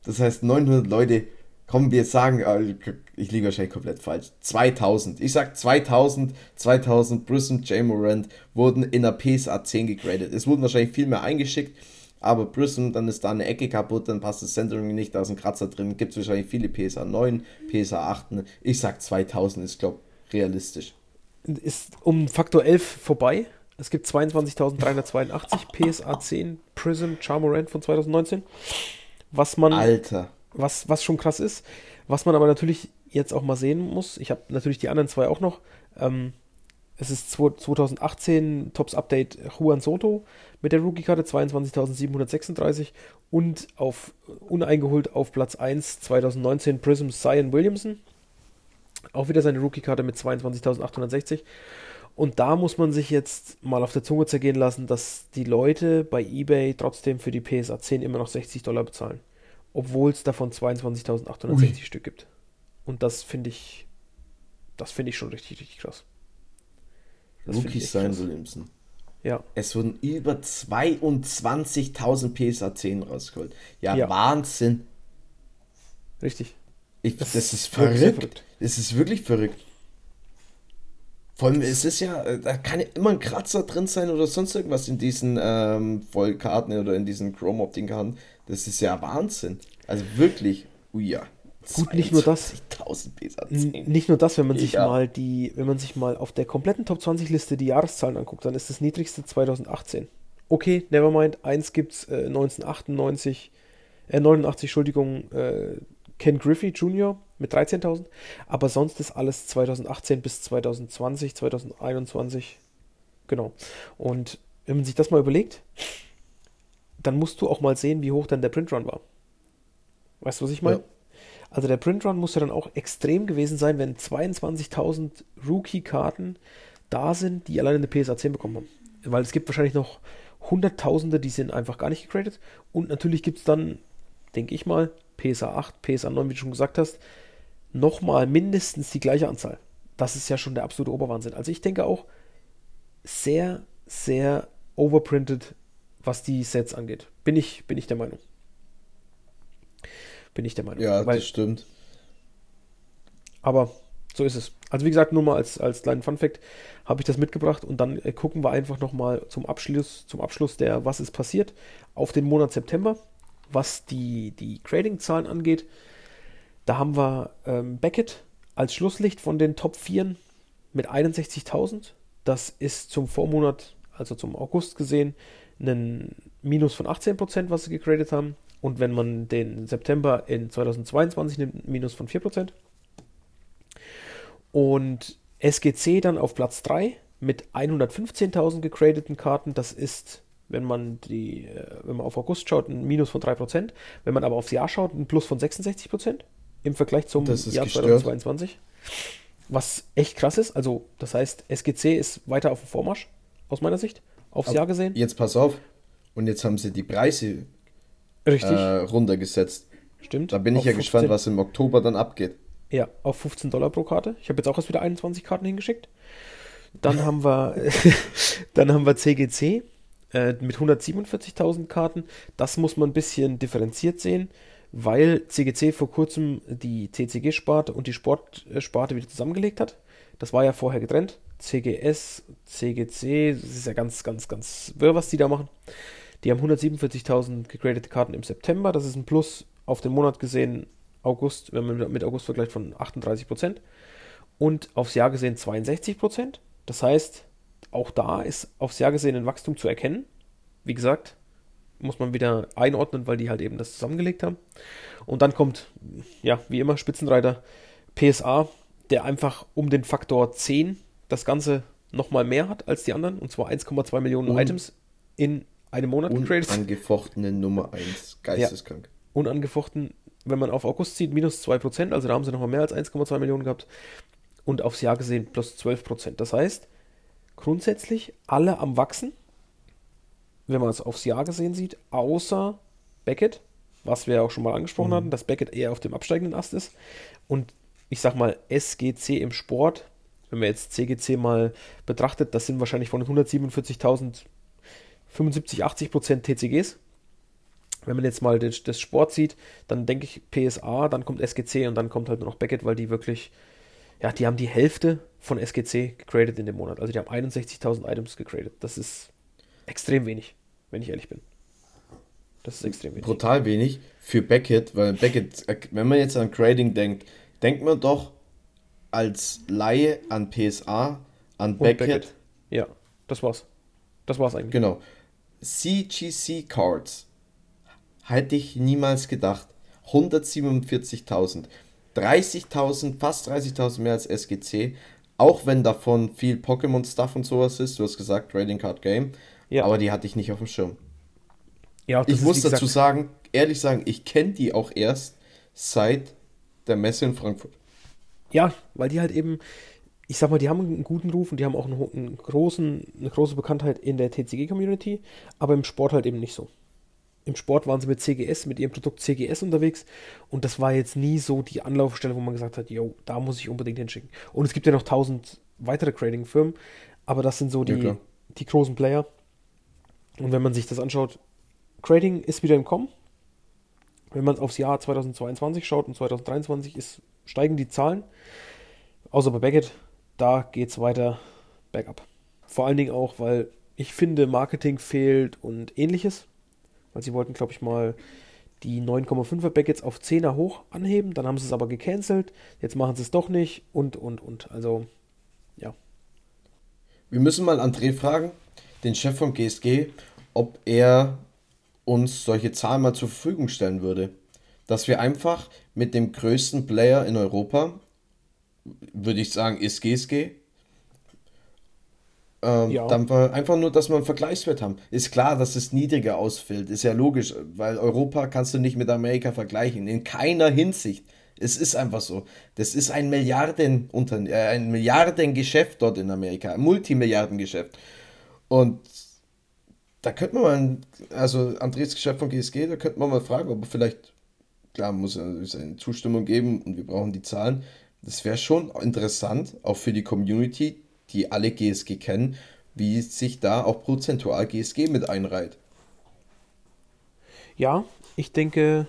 Das heißt, 900 Leute Komm, wir sagen, äh, ich liege wahrscheinlich komplett falsch. 2000. Ich sag 2000, 2000 Prism J. Morant wurden in der PSA 10 gegradet. Es wurden wahrscheinlich viel mehr eingeschickt, aber Prism, dann ist da eine Ecke kaputt, dann passt das Centering nicht, da ist ein Kratzer drin. Gibt es wahrscheinlich viele PSA 9, PSA 8. Ich sag 2000 ist, glaube ich, realistisch. Ist um Faktor 11 vorbei. Es gibt 22.382 PSA 10 Prism Charmorant von 2019. Was man. Alter was, was schon krass ist. Was man aber natürlich jetzt auch mal sehen muss, ich habe natürlich die anderen zwei auch noch. Ähm, es ist 2018 Tops Update Juan Soto mit der Rookie-Karte 22.736 und auf uneingeholt auf Platz 1 2019 Prism Cyan Williamson. Auch wieder seine Rookie-Karte mit 22.860. Und da muss man sich jetzt mal auf der Zunge zergehen lassen, dass die Leute bei eBay trotzdem für die PSA 10 immer noch 60 Dollar bezahlen obwohl es davon 22.860 Stück gibt. Und das finde ich, das finde ich schon richtig, richtig krass. Das Rookies sein Williamson. Ja. Es wurden über 22.000 PSA 10 rausgeholt. Ja, ja, Wahnsinn. Richtig. Ich, das, das, ist verrückt. verrückt. Es ist wirklich verrückt. Vor allem, es ist ja, äh, da kann ja immer ein Kratzer drin sein oder sonst irgendwas in diesen ähm, Vollkarten oder in diesen Chrome-Opting-Karten. Das ist ja Wahnsinn. Also wirklich, ui ja. Gut, nicht nur das. Nicht nur das, wenn man sich ja. mal die, wenn man sich mal auf der kompletten Top 20 Liste die Jahreszahlen anguckt, dann ist das niedrigste 2018. okay, nevermind, eins gibt's äh, 1998, äh, 89, Entschuldigung, äh, Ken Griffey Jr. mit 13.000, aber sonst ist alles 2018 bis 2020, 2021, genau. Und wenn man sich das mal überlegt, dann musst du auch mal sehen, wie hoch dann der Printrun war. Weißt du, was ich meine? Ja. Also der Printrun muss ja dann auch extrem gewesen sein, wenn 22.000 Rookie-Karten da sind, die alleine eine PSA 10 bekommen haben. Weil es gibt wahrscheinlich noch Hunderttausende, die sind einfach gar nicht gegradet. Und natürlich gibt es dann, denke ich mal, PSA 8, PSA 9, wie du schon gesagt hast, nochmal mindestens die gleiche Anzahl. Das ist ja schon der absolute Oberwahnsinn. Also ich denke auch sehr, sehr overprinted, was die Sets angeht. Bin ich, bin ich der Meinung. Bin ich der Meinung. Ja, Weil, das stimmt. Aber so ist es. Also wie gesagt, nur mal als, als kleinen Funfact habe ich das mitgebracht und dann äh, gucken wir einfach nochmal zum Abschluss, zum Abschluss der, was ist passiert, auf den Monat September, was die, die Grading-Zahlen angeht. Da haben wir ähm, Beckett als Schlusslicht von den Top 4 mit 61.000. Das ist zum Vormonat, also zum August gesehen, ein Minus von 18%, was sie gegradet haben. Und wenn man den September in 2022 nimmt, ein Minus von 4%. Und SGC dann auf Platz 3 mit 115.000 gecradeten Karten. Das ist, wenn man die, äh, wenn man auf August schaut, ein Minus von 3%. Wenn man aber aufs Jahr schaut, ein Plus von 66% im Vergleich zum Jahr gestört. 2022. Was echt krass ist. Also, das heißt, SGC ist weiter auf dem Vormarsch, aus meiner Sicht, aufs aber Jahr gesehen. Jetzt pass auf. Und jetzt haben sie die Preise Richtig. Äh, runtergesetzt. Stimmt. Da bin ich ja 15. gespannt, was im Oktober dann abgeht. Ja, auf 15 Dollar pro Karte. Ich habe jetzt auch erst wieder 21 Karten hingeschickt. Dann haben wir, dann haben wir CGC äh, mit 147.000 Karten. Das muss man ein bisschen differenziert sehen, weil CGC vor kurzem die CCG-Sparte und die Sportsparte wieder zusammengelegt hat. Das war ja vorher getrennt. CGS, CGC, das ist ja ganz, ganz, ganz wirr, was die da machen. Die haben 147.000 gegradete Karten im September. Das ist ein Plus auf den Monat gesehen August, wenn man mit August vergleicht, von 38 Prozent und aufs Jahr gesehen 62 Prozent. Das heißt, auch da ist aufs Jahr gesehen ein Wachstum zu erkennen. Wie gesagt, muss man wieder einordnen, weil die halt eben das zusammengelegt haben. Und dann kommt, ja, wie immer, Spitzenreiter PSA, der einfach um den Faktor 10 das Ganze nochmal mehr hat als die anderen. Und zwar 1,2 Millionen und Items in einem Monat getradet. Unangefochtene Nummer 1. Geisteskrank. Ja, unangefochten wenn man auf August sieht, minus 2%, also da haben sie nochmal mehr als 1,2 Millionen gehabt. Und aufs Jahr gesehen plus 12%. Das heißt, grundsätzlich alle am Wachsen, wenn man es aufs Jahr gesehen sieht, außer Beckett, was wir auch schon mal angesprochen mhm. hatten, dass Beckett eher auf dem absteigenden Ast ist. Und ich sag mal, SGC im Sport, wenn man jetzt CGC mal betrachtet, das sind wahrscheinlich von den 147.000 75, 80% TCGs wenn man jetzt mal das, das Sport sieht, dann denke ich PSA, dann kommt SGC und dann kommt halt nur noch Beckett, weil die wirklich, ja, die haben die Hälfte von SGC gegradet in dem Monat. Also die haben 61.000 Items gegradet. Das ist extrem wenig, wenn ich ehrlich bin. Das ist extrem wenig. Brutal wenig für Beckett, weil Beckett, wenn man jetzt an Grading denkt, denkt man doch als Laie an PSA, an Beckett. Beckett. Ja, das war's. Das war's eigentlich. Genau. CGC Cards Hätte ich niemals gedacht. 147.000. 30.000, fast 30.000 mehr als SGC. Auch wenn davon viel Pokémon-Stuff und sowas ist. Du hast gesagt, Trading Card Game. Ja. Aber die hatte ich nicht auf dem Schirm. Ja, ich muss dazu sagen, ehrlich sagen, ich kenne die auch erst seit der Messe in Frankfurt. Ja, weil die halt eben, ich sag mal, die haben einen guten Ruf und die haben auch einen, einen großen, eine große Bekanntheit in der TCG-Community, aber im Sport halt eben nicht so im Sport waren sie mit CGS, mit ihrem Produkt CGS unterwegs und das war jetzt nie so die Anlaufstelle, wo man gesagt hat, yo, da muss ich unbedingt hinschicken. Und es gibt ja noch tausend weitere Grading-Firmen, aber das sind so die, ja, die großen Player. Und wenn man sich das anschaut, Grading ist wieder im Kommen. Wenn man aufs Jahr 2022 schaut und 2023 ist, steigen die Zahlen. Außer bei Beckett, da geht es weiter bergab. Vor allen Dingen auch, weil ich finde, Marketing fehlt und ähnliches weil sie wollten, glaube ich, mal die 9,5er Back auf 10er hoch anheben, dann haben sie es aber gecancelt, jetzt machen sie es doch nicht und, und, und. Also, ja. Wir müssen mal André fragen, den Chef vom GSG, ob er uns solche Zahlen mal zur Verfügung stellen würde. Dass wir einfach mit dem größten Player in Europa, würde ich sagen, ist GSG, ähm, ja. Dann einfach nur, dass wir einen Vergleichswert haben. Ist klar, dass es niedriger ausfällt. Ist ja logisch, weil Europa kannst du nicht mit Amerika vergleichen. In keiner Hinsicht. Es ist einfach so. Das ist ein Milliarden äh, ein Milliardengeschäft dort in Amerika. Ein Multimilliardengeschäft. Und da könnte man mal, also Andres Geschäft von GSG, da könnte man mal fragen, ob er vielleicht, klar, muss es eine Zustimmung geben und wir brauchen die Zahlen. Das wäre schon interessant, auch für die Community, die alle GSG kennen, wie sich da auch prozentual GSG mit einreiht. Ja, ich denke,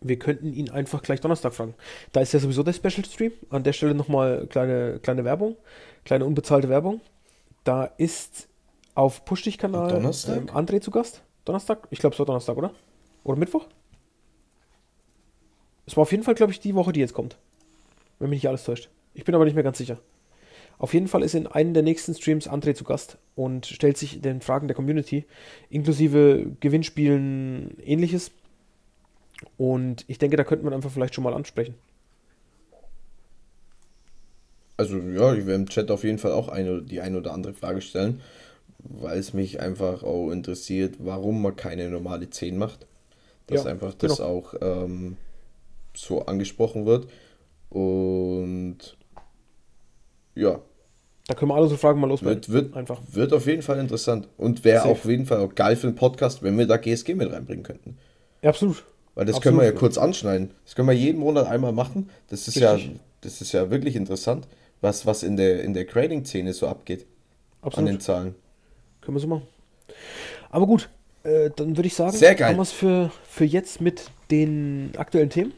wir könnten ihn einfach gleich Donnerstag fragen. Da ist ja sowieso der Special Stream. An der Stelle nochmal kleine, kleine Werbung, kleine unbezahlte Werbung. Da ist auf Push dich Kanal ähm, André zu Gast. Donnerstag? Ich glaube, es war Donnerstag, oder? Oder Mittwoch? Es war auf jeden Fall, glaube ich, die Woche, die jetzt kommt. Wenn mich nicht alles täuscht. Ich bin aber nicht mehr ganz sicher. Auf jeden Fall ist in einem der nächsten Streams André zu Gast und stellt sich den Fragen der Community, inklusive Gewinnspielen, ähnliches. Und ich denke, da könnte man einfach vielleicht schon mal ansprechen. Also ja, ich werde im Chat auf jeden Fall auch eine, die eine oder andere Frage stellen, weil es mich einfach auch interessiert, warum man keine normale 10 macht. Dass ja, einfach das genau. auch ähm, so angesprochen wird. Und ja, da können wir alle so Fragen mal loswerden. Wird, wird, Einfach. wird auf jeden Fall interessant. Und wäre auf jeden Fall auch geil für einen Podcast, wenn wir da GSG mit reinbringen könnten. Ja, absolut. Weil das absolut. können wir ja kurz anschneiden. Das können wir jeden Monat einmal machen. Das ist ja, das ist ja wirklich interessant, was, was in der, in der Grading-Szene so abgeht. Absolut. An den Zahlen. Können wir so machen. Aber gut, äh, dann würde ich sagen, Sehr geil. haben wir es für, für jetzt mit den aktuellen Themen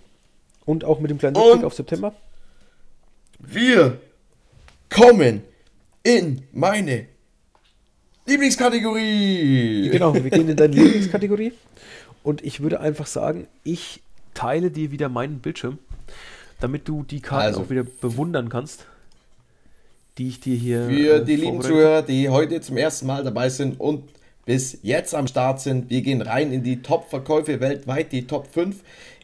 und auch mit dem kleinen Rückblick auf September. Wir kommen in meine Lieblingskategorie. Genau, wir gehen in deine Lieblingskategorie. Und ich würde einfach sagen, ich teile dir wieder meinen Bildschirm, damit du die Karten also, auch wieder bewundern kannst, die ich dir hier. Für äh, die lieben Zuhörer, die heute zum ersten Mal dabei sind und bis jetzt am Start sind, wir gehen rein in die Top-Verkäufe weltweit, die Top 5.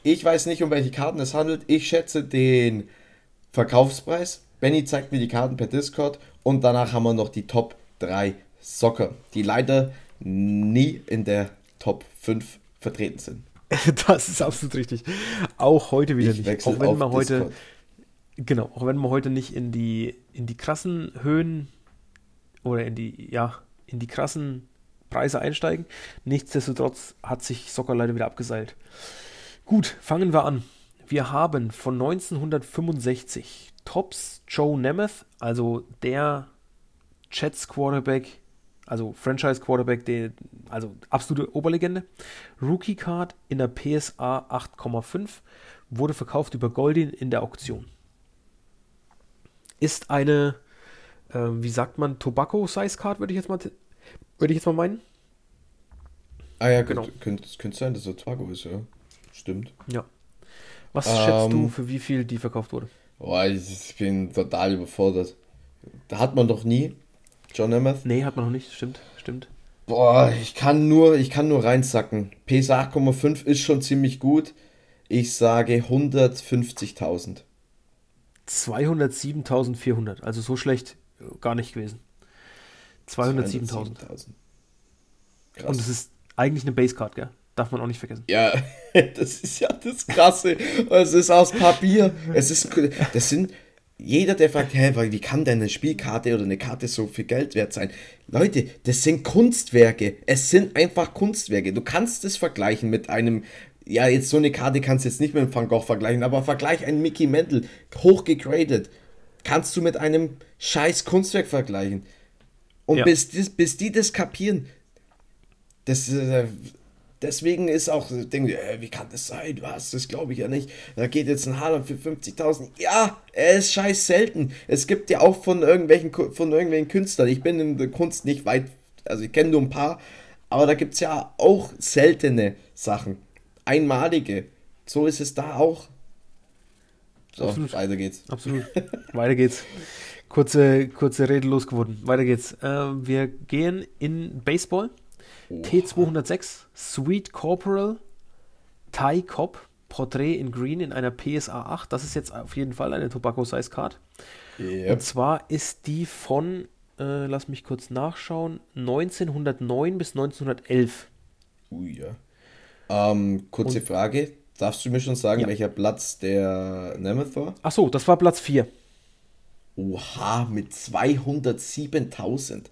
Ich weiß nicht, um welche Karten es handelt. Ich schätze den Verkaufspreis. Benny zeigt mir die Karten per Discord und danach haben wir noch die Top 3 Soccer, die leider nie in der Top 5 vertreten sind. Das ist absolut richtig. Auch heute wieder ich nicht. Auch wenn man heute Discord. genau, auch wenn man heute nicht in die in die krassen Höhen oder in die ja, in die krassen Preise einsteigen, nichtsdestotrotz hat sich Soccer leider wieder abgeseilt. Gut, fangen wir an. Wir haben von 1965 Tops Joe Nemeth, also der Jets Quarterback, also Franchise Quarterback, der, also absolute Oberlegende. Rookie Card in der PSA 8,5 wurde verkauft über Goldin in der Auktion. Ist eine, äh, wie sagt man, Tobacco Size Card, würde ich jetzt mal, würde ich jetzt mal meinen. Ah ja, genau. Könnte, könnte sein, dass er Tobacco ist, ja. Stimmt. Ja. Was ähm, schätzt du, für wie viel die verkauft wurde? Boah, ich bin total überfordert. Da hat man doch nie John Nemeth? Nee, hat man noch nicht, stimmt, stimmt. Boah, ich kann nur, ich kann nur reinsacken. PSA 8,5 ist schon ziemlich gut. Ich sage 150.000. 207.400, also so schlecht äh, gar nicht gewesen. 207.000. Und es ist eigentlich eine Basecard, gell? Darf man auch nicht vergessen. Ja, das ist ja das Krasse. Es ist aus Papier. Es ist, das sind, jeder, der fragt, hä, wie kann denn eine Spielkarte oder eine Karte so viel Geld wert sein? Leute, das sind Kunstwerke. Es sind einfach Kunstwerke. Du kannst es vergleichen mit einem, ja, jetzt so eine Karte kannst du jetzt nicht mit dem Van Gogh vergleichen, aber vergleich einen Mickey Mantle, hochgegradet. Kannst du mit einem scheiß Kunstwerk vergleichen. Und ja. bis, bis die das kapieren, das, äh, Deswegen ist auch, denke äh, wie kann das sein? Was? Das glaube ich ja nicht. Da geht jetzt ein Haaland für 50.000. Ja, er ist scheiß selten. Es gibt ja auch von irgendwelchen, von irgendwelchen Künstlern. Ich bin in der Kunst nicht weit, also ich kenne nur ein paar, aber da gibt es ja auch seltene Sachen. Einmalige. So ist es da auch. So, Absolut. weiter geht's. Absolut. weiter geht's. Kurze, kurze Rede losgeworden. Weiter geht's. Äh, wir gehen in Baseball. Oh. T206, Sweet Corporal, Thai Cop, Portrait in Green in einer PSA 8. Das ist jetzt auf jeden Fall eine Tobacco Size Card. Yep. Und zwar ist die von, äh, lass mich kurz nachschauen, 1909 bis 1911. Ui, ja. Ähm, kurze Und, Frage. Darfst du mir schon sagen, ja. welcher Platz der Nemeth war? Achso, das war Platz 4. Oha, mit 207.000.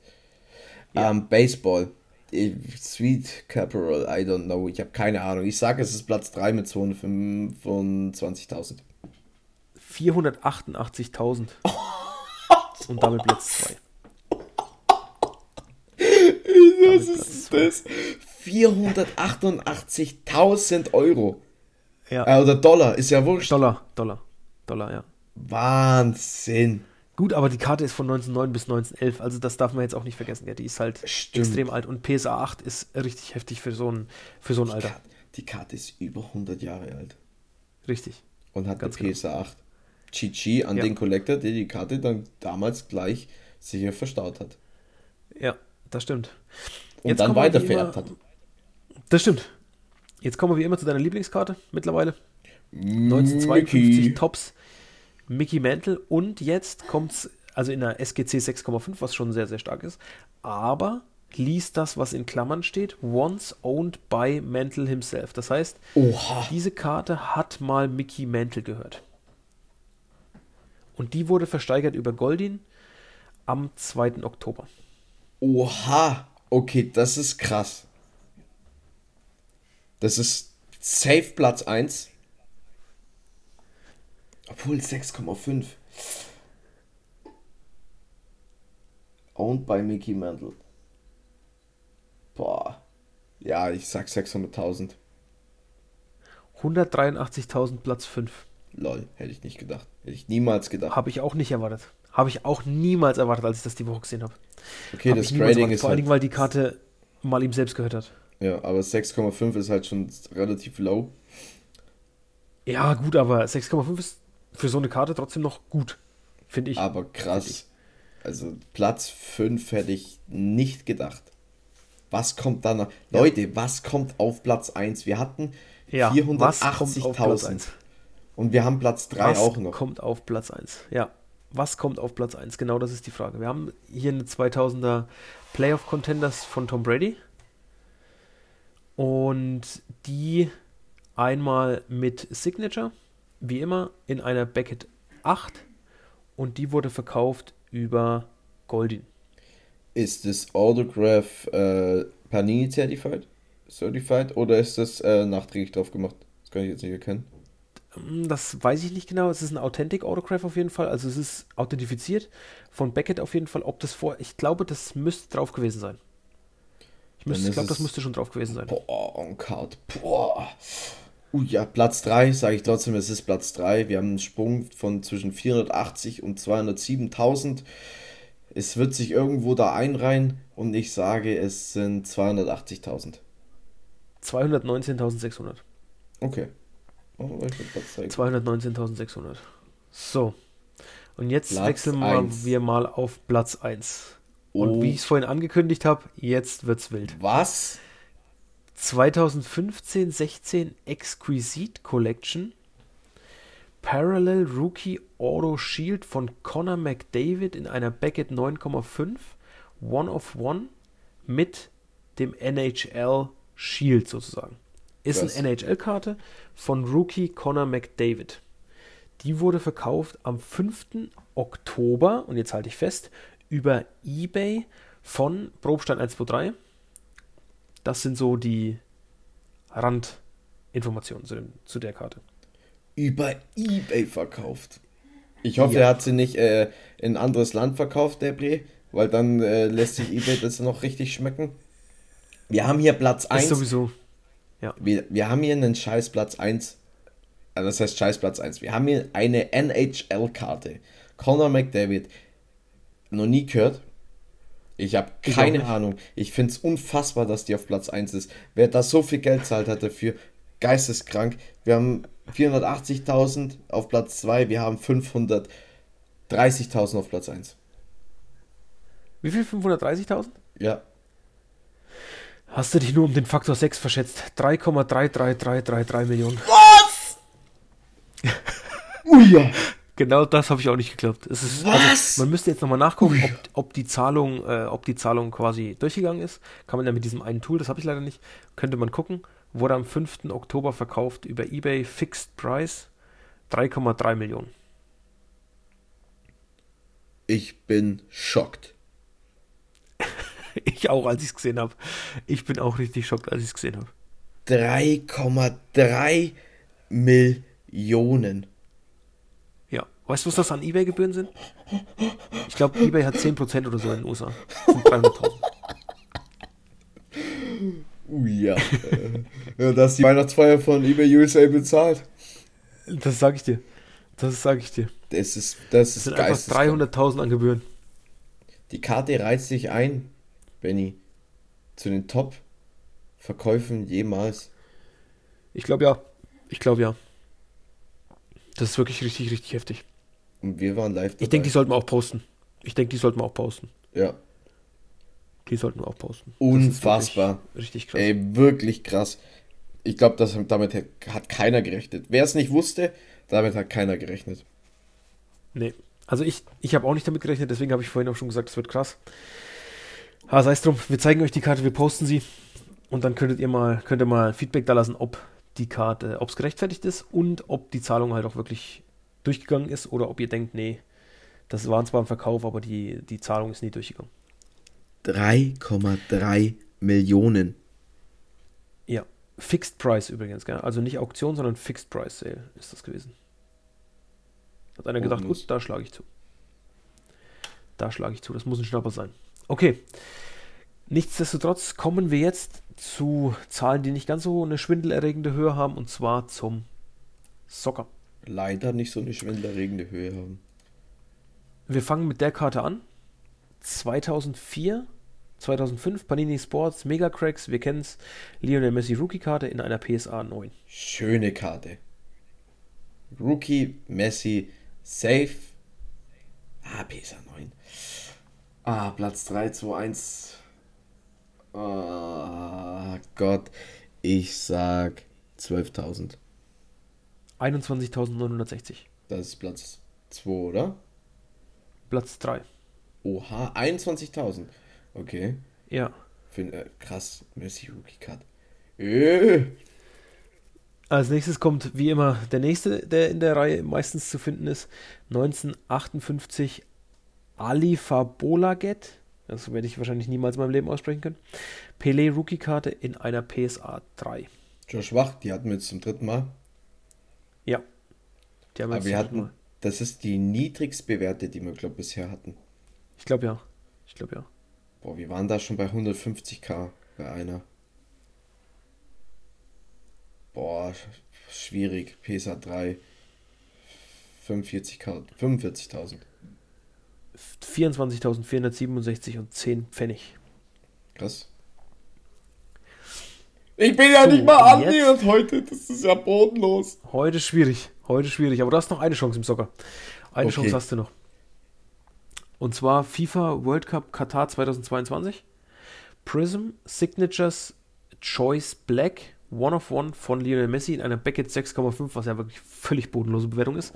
Ja. Ähm, Baseball. Sweet Caporal, I don't know. Ich habe keine Ahnung. Ich sage, es ist Platz 3 mit 225.000. 488.000. Und damit Platz 2. Was ist das? 488.000 Euro. Ja. Äh, oder Dollar, ist ja wurscht. Dollar, Dollar, Dollar, ja. Wahnsinn. Gut, aber die Karte ist von 1909 bis 1911, also das darf man jetzt auch nicht vergessen. Ja, die ist halt Stimmt. extrem alt und PSA 8 ist richtig heftig für so ein, für so ein Alter. Karte, die Karte ist über 100 Jahre alt. Richtig. Und hat Ganz eine PSA genau. 8. GG an ja. den Collector, der die Karte dann damals gleich sicher verstaut hat. Ja, das stimmt. Und jetzt dann weitervererbt hat. Das stimmt. Jetzt kommen wir wie immer zu deiner Lieblingskarte mittlerweile. 1952 Mickey. Tops Mickey Mantle und jetzt kommt es also in der SGC 6,5, was schon sehr, sehr stark ist, aber liest das, was in Klammern steht, once owned by Mantle himself. Das heißt, Oha. diese Karte hat mal Mickey Mantle gehört. Und die wurde versteigert über Goldin am 2. Oktober. Oha, okay, das ist krass. Das ist safe Platz 1 obwohl 6,5. Owned by Mickey Mantle. Boah. Ja, ich sag 600.000. 183.000 Platz 5. Lol, hätte ich nicht gedacht. Hätte ich niemals gedacht. Habe ich auch nicht erwartet. Habe ich auch niemals erwartet, als ich das die Woche gesehen habe. Okay, hab das Grading ist. Vor allem, halt weil die Karte mal ihm selbst gehört hat. Ja, aber 6,5 ist halt schon relativ low. Ja, gut, aber 6,5 ist für so eine Karte trotzdem noch gut, finde ich. Aber krass. Ich. Also Platz 5 hätte ich nicht gedacht. Was kommt dann noch? Ja. Leute, was kommt auf Platz 1? Wir hatten ja, 480.000. Und wir haben Platz 3 auch noch. Was kommt auf Platz 1? Ja. Was kommt auf Platz 1? Genau das ist die Frage. Wir haben hier eine 2000er Playoff Contenders von Tom Brady. Und die einmal mit Signature wie immer in einer Beckett 8 und die wurde verkauft über Goldin. Ist das Autograph äh, Panini Certified? Certified oder ist das äh, nachträglich drauf gemacht? Das kann ich jetzt nicht erkennen. Ähm, das weiß ich nicht genau. Es ist ein Authentic Autograph auf jeden Fall. Also es ist authentifiziert von Beckett auf jeden Fall. Ob das vor, ich glaube, das müsste drauf gewesen sein. Ich, ich glaube, das müsste schon drauf gewesen sein. Boah, on Card. Boah. Uh, ja, Platz 3, sage ich trotzdem, es ist Platz 3. Wir haben einen Sprung von zwischen 480 und 207.000. Es wird sich irgendwo da einreihen und ich sage, es sind 280.000. 219.600. Okay. Oh, 219.600. So. Und jetzt Platz wechseln wir, wir mal auf Platz 1. Und oh. wie ich es vorhin angekündigt habe, jetzt wird's wild. Was? 2015-16 Exquisite Collection. Parallel Rookie Auto Shield von Conor McDavid in einer Beckett 9,5. One of One mit dem NHL Shield sozusagen. Ist Was? eine NHL-Karte von Rookie Conor McDavid. Die wurde verkauft am 5. Oktober, und jetzt halte ich fest, über eBay von Probstein 123 das sind so die Randinformationen zu, dem, zu der Karte. Über Ebay verkauft. Ich hoffe, ja. er hat sie nicht äh, in ein anderes Land verkauft, der Bre, weil dann äh, lässt sich Ebay das noch richtig schmecken. Wir haben hier Platz 1. Ist sowieso. Ja. Wir, wir haben hier einen scheiß Platz 1. Also das heißt scheiß Platz 1. Wir haben hier eine NHL-Karte. Conor McDavid. Noch nie gehört. Ich habe keine ich Ahnung. Ich finde es unfassbar, dass die auf Platz 1 ist. Wer da so viel Geld zahlt hat dafür, geisteskrank. Wir haben 480.000 auf Platz 2, wir haben 530.000 auf Platz 1. Wie viel? 530.000? Ja. Hast du dich nur um den Faktor 6 verschätzt? 3,33333 Millionen. Was? Ui, ja. Genau das habe ich auch nicht geglaubt. Es ist, Was? Also, man müsste jetzt nochmal nachgucken, ob, ob, die Zahlung, äh, ob die Zahlung quasi durchgegangen ist. Kann man ja mit diesem einen Tool, das habe ich leider nicht, könnte man gucken. Wurde am 5. Oktober verkauft über eBay Fixed Price 3,3 Millionen. Ich bin schockt. ich auch, als ich es gesehen habe. Ich bin auch richtig schockt, als ich es gesehen habe. 3,3 Millionen. Weißt du, was das an Ebay-Gebühren sind? Ich glaube, Ebay hat 10% oder so in den USA. Das sind 300.000. Uh, ja. ja. Dass die Weihnachtsfeier von eBay USA bezahlt. Das sage ich dir. Das sage ich dir. Das ist, das, das sind einfach 300.000 an Gebühren. Die Karte reizt sich ein, Benny. Zu den Top-Verkäufen jemals. Ich glaube ja. Ich glaube ja. Das ist wirklich richtig, richtig heftig. Und wir waren live dabei. Ich denke, die sollten wir auch posten. Ich denke, die sollten wir auch posten. Ja. Die sollten wir auch posten. Unfassbar. Richtig krass. Ey, wirklich krass. Ich glaube, damit hat keiner gerechnet. Wer es nicht wusste, damit hat keiner gerechnet. Nee. Also ich, ich habe auch nicht damit gerechnet, deswegen habe ich vorhin auch schon gesagt, es wird krass. Aber sei es drum, wir zeigen euch die Karte, wir posten sie und dann könntet ihr mal, könnt ihr mal Feedback da lassen, ob die Karte, ob es gerechtfertigt ist und ob die Zahlung halt auch wirklich durchgegangen ist oder ob ihr denkt, nee, das waren zwar im Verkauf, aber die, die Zahlung ist nie durchgegangen. 3,3 Millionen. Ja, Fixed Price übrigens, also nicht Auktion, sondern Fixed Price Sale ist das gewesen. Hat einer gedacht, gut, da schlage ich zu. Da schlage ich zu, das muss ein Schnapper sein. Okay. Nichtsdestotrotz kommen wir jetzt zu Zahlen, die nicht ganz so eine schwindelerregende Höhe haben, und zwar zum Soccer leider nicht so eine schwindelerregende Höhe haben. Wir fangen mit der Karte an. 2004, 2005 Panini Sports Mega Cracks, wir kennen es, Lionel Messi Rookie Karte in einer PSA 9. Schöne Karte. Rookie Messi safe. Ah, PSA 9. Ah, Platz 3, 2, 1. Oh Gott, ich sag 12.000. 21.960. Das ist Platz 2, oder? Platz 3. Oha, 21.000. Okay. Ja. Find, äh, krass, Messi Rookie Card. Äh. Als nächstes kommt wie immer der nächste, der in der Reihe meistens zu finden ist. 1958 Ali Fabolaget. Das werde ich wahrscheinlich niemals in meinem Leben aussprechen können. Pelé Rookie-Karte in einer PSA 3. Josh Wach, die hatten wir jetzt zum dritten Mal. Ja. Die haben Aber wir hatten, das ist die niedrigst bewährte, die wir, glaube bisher hatten. Ich glaube ja. Ich glaube ja. Boah, wir waren da schon bei 150k bei einer. Boah, schwierig. PSA 3. 45k, 45.000. 24.467 und 10 Pfennig. Krass. Ich bin ja so, nicht mal annähernd heute. Das ist ja bodenlos. Heute schwierig. Heute schwierig. Aber du hast noch eine Chance im Soccer. Eine okay. Chance hast du noch. Und zwar FIFA World Cup Katar 2022. Prism Signatures Choice Black One of One von Lionel Messi in einer Beckett 6,5, was ja wirklich völlig bodenlose Bewertung ist.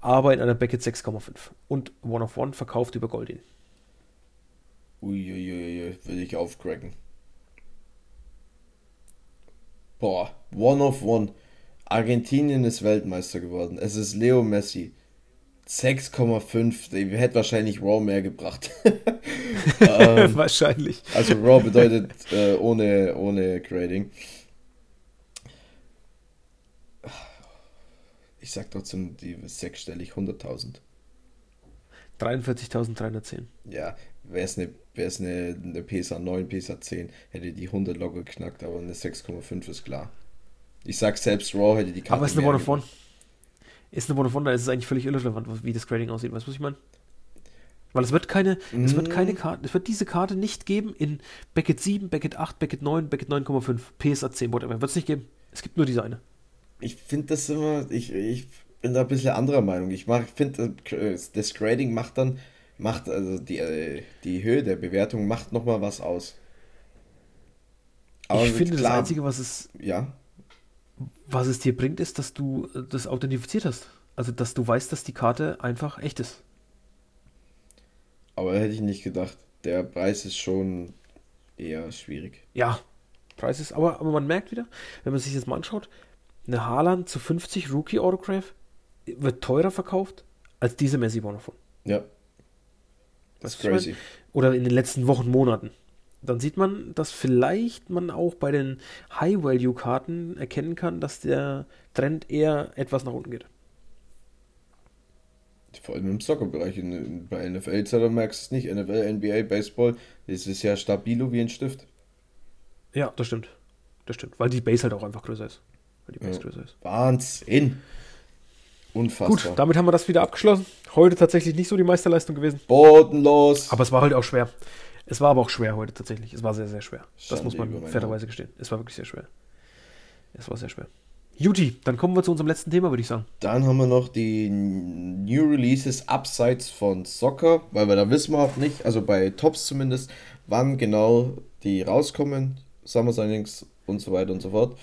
Aber in einer Beckett 6,5. Und One of One verkauft über Goldin. Uiuiui, will ich aufcracken. Boah, One of One. Argentinien ist Weltmeister geworden. Es ist Leo Messi. 6,5. Der hätte wahrscheinlich Raw mehr gebracht. ähm, wahrscheinlich. Also Raw bedeutet äh, ohne, ohne Grading. Ich sag trotzdem die sechsstellig 100.000. 43.310. Ja, wäre es eine, wär's eine, eine PSA 9, PSA 10, hätte die 100 locker geknackt, aber eine 6,5 ist klar. Ich sag selbst Raw hätte die Karte. Aber ist eine One of One. Ist eine One of One, da ist es eigentlich völlig irrelevant, wie das Grading aussieht. Weißt du, was ich meine? Weil es wird keine, mm. es wird keine Karte, es wird diese Karte nicht geben in Beckett 7, Beckett 8, Beckett 9, Beckett 9,5, PSA 10, whatever. Wird es nicht geben. Es gibt nur diese eine. Ich finde das immer, ich, ich bin da ein bisschen anderer Meinung. Ich finde, äh, das Grading macht dann, macht, also die, äh, die Höhe der Bewertung macht nochmal was aus. Aber ich finde, klar, das Einzige, was es, ja. was es dir bringt, ist, dass du äh, das authentifiziert hast. Also, dass du weißt, dass die Karte einfach echt ist. Aber hätte ich nicht gedacht. Der Preis ist schon eher schwierig. Ja, Preis ist, aber, aber man merkt wieder, wenn man sich das mal anschaut, eine Haaland zu 50 Rookie Autograph wird teurer verkauft als diese Messi Bonafon. Ja. Das ist crazy. Oder in den letzten Wochen, Monaten. Dann sieht man, dass vielleicht man auch bei den High-Value-Karten erkennen kann, dass der Trend eher etwas nach unten geht. Vor allem im Soccer-Bereich. Bei NFL selber merkst du es nicht. NFL, NBA, Baseball, das ist ja stabilo wie ein Stift. Ja, das stimmt. Das stimmt. Weil die Base halt auch einfach größer ist. Weil die Base ja. größer ist. Wahnsinn. Unfassbar. Gut, damit haben wir das wieder abgeschlossen. Heute tatsächlich nicht so die Meisterleistung gewesen. Bodenlos. Aber es war heute auch schwer. Es war aber auch schwer heute tatsächlich. Es war sehr, sehr schwer. Das muss man fairerweise gestehen. Es war wirklich sehr schwer. Es war sehr schwer. Juti, dann kommen wir zu unserem letzten Thema, würde ich sagen. Dann haben wir noch die New Releases abseits von Soccer, weil wir da wissen wir auch nicht, also bei Tops zumindest, wann genau die rauskommen, Summer Signings und so weiter und so fort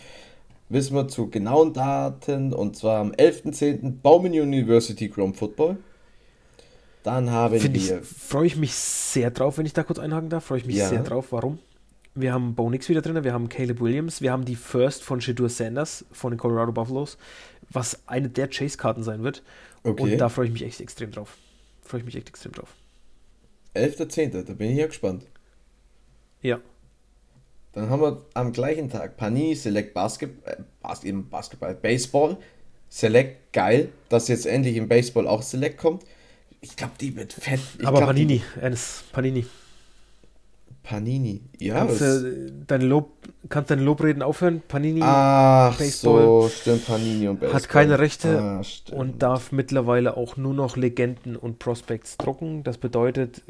wissen wir zu genauen Daten und zwar am 11.10. Bauman University Chrome Football. Dann haben Find wir. Freue ich mich sehr drauf, wenn ich da kurz einhaken darf. Freue ich mich ja. sehr drauf. Warum? Wir haben Bo Nix wieder drin, wir haben Caleb Williams, wir haben die First von Shadur Sanders von den Colorado Buffaloes, was eine der Chase-Karten sein wird. Okay. Und da freue ich mich echt extrem drauf. Freue ich mich echt extrem drauf. 11.10., da bin ich ja gespannt. Ja, dann haben wir am gleichen Tag Panini Select Basketball, äh, Bas eben Basketball, Baseball. Select, geil, dass jetzt endlich im Baseball auch Select kommt. Ich glaube, die wird fett. Ich Aber glaub, Panini, Ernst, Panini. Panini, ja. Kannst, äh, dein Lob, kannst deine Lobreden aufhören? Panini, Ach, Baseball. so, stimmt, Panini und Baseball. Hat keine Rechte ah, und darf mittlerweile auch nur noch Legenden und Prospects drucken. Das bedeutet,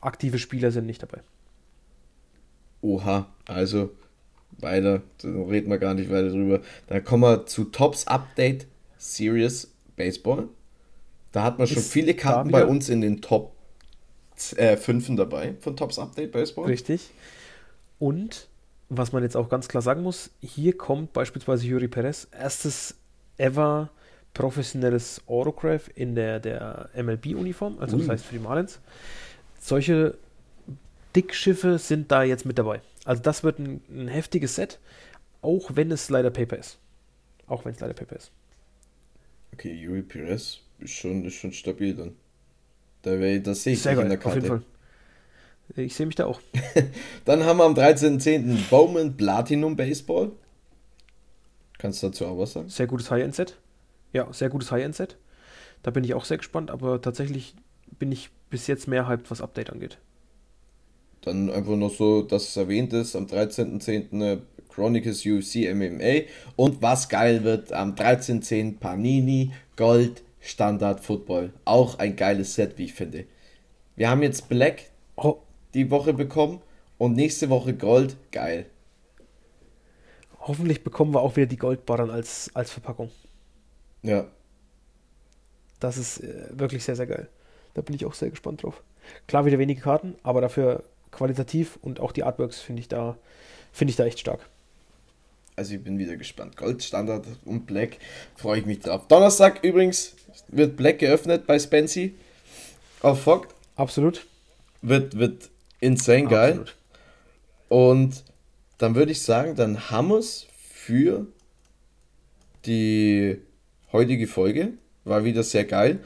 aktive Spieler sind nicht dabei. Oha, also weiter, da reden wir gar nicht weiter drüber. Dann kommen wir zu Tops Update Serious Baseball. Da hat man schon Ist viele Karten bei uns in den Top äh, 5 dabei von Tops Update Baseball. Richtig. Und was man jetzt auch ganz klar sagen muss, hier kommt beispielsweise Yuri Perez, erstes ever professionelles Autograph in der, der MLB-Uniform, also das heißt für die Marlins. Solche Dickschiffe sind da jetzt mit dabei. Also das wird ein, ein heftiges Set, auch wenn es leider Paper ist. Auch wenn es leider Paper ist. Okay, Yuri Perez ist schon, ist schon stabil dann. Da wäre das sehe ich Sehr in der Karte. Auf jeden Fall. Ich sehe mich da auch. dann haben wir am 13.10. Bowman Platinum Baseball. Kannst du dazu auch was sagen? Sehr gutes High-End-Set. Ja, sehr gutes High-End-Set. Da bin ich auch sehr gespannt, aber tatsächlich bin ich bis jetzt mehr hyped, was Update angeht. Dann einfach noch so, dass es erwähnt ist, am 13.10. Chronicles UFC MMA und was geil wird, am 13.10. Panini Gold Standard Football. Auch ein geiles Set, wie ich finde. Wir haben jetzt Black oh. die Woche bekommen und nächste Woche Gold. Geil. Hoffentlich bekommen wir auch wieder die Goldbarren als, als Verpackung. Ja. Das ist äh, wirklich sehr, sehr geil. Da bin ich auch sehr gespannt drauf. Klar, wieder wenige Karten, aber dafür qualitativ und auch die Artworks finde ich da finde ich da echt stark. Also ich bin wieder gespannt. Gold, Standard und Black freue ich mich drauf. Donnerstag übrigens wird Black geöffnet bei Spency auf Fog. Absolut. Wird, wird insane geil. Absolut. Und dann würde ich sagen, dann haben wir es für die heutige Folge. War wieder sehr geil.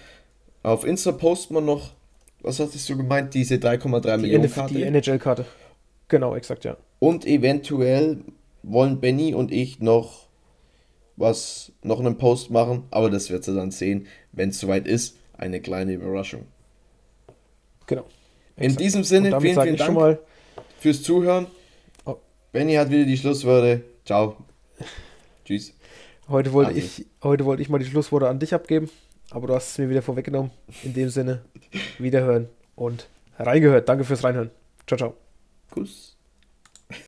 Auf Insta posten wir noch was hattest du gemeint, diese 3,3 Millionen Karte? Die NHL-Karte. Genau, exakt, ja. Und eventuell wollen Benny und ich noch was, noch einen Post machen, aber das wird sie dann sehen, wenn es soweit ist. Eine kleine Überraschung. Genau. In diesem Sinne, vielen, vielen Dank fürs Zuhören. Oh. Benny hat wieder die Schlussworte. Ciao. Tschüss. Heute wollte, ich, heute wollte ich mal die Schlussworte an dich abgeben. Aber du hast es mir wieder vorweggenommen. In dem Sinne, wiederhören und reingehört. Danke fürs Reinhören. Ciao, ciao. Kuss.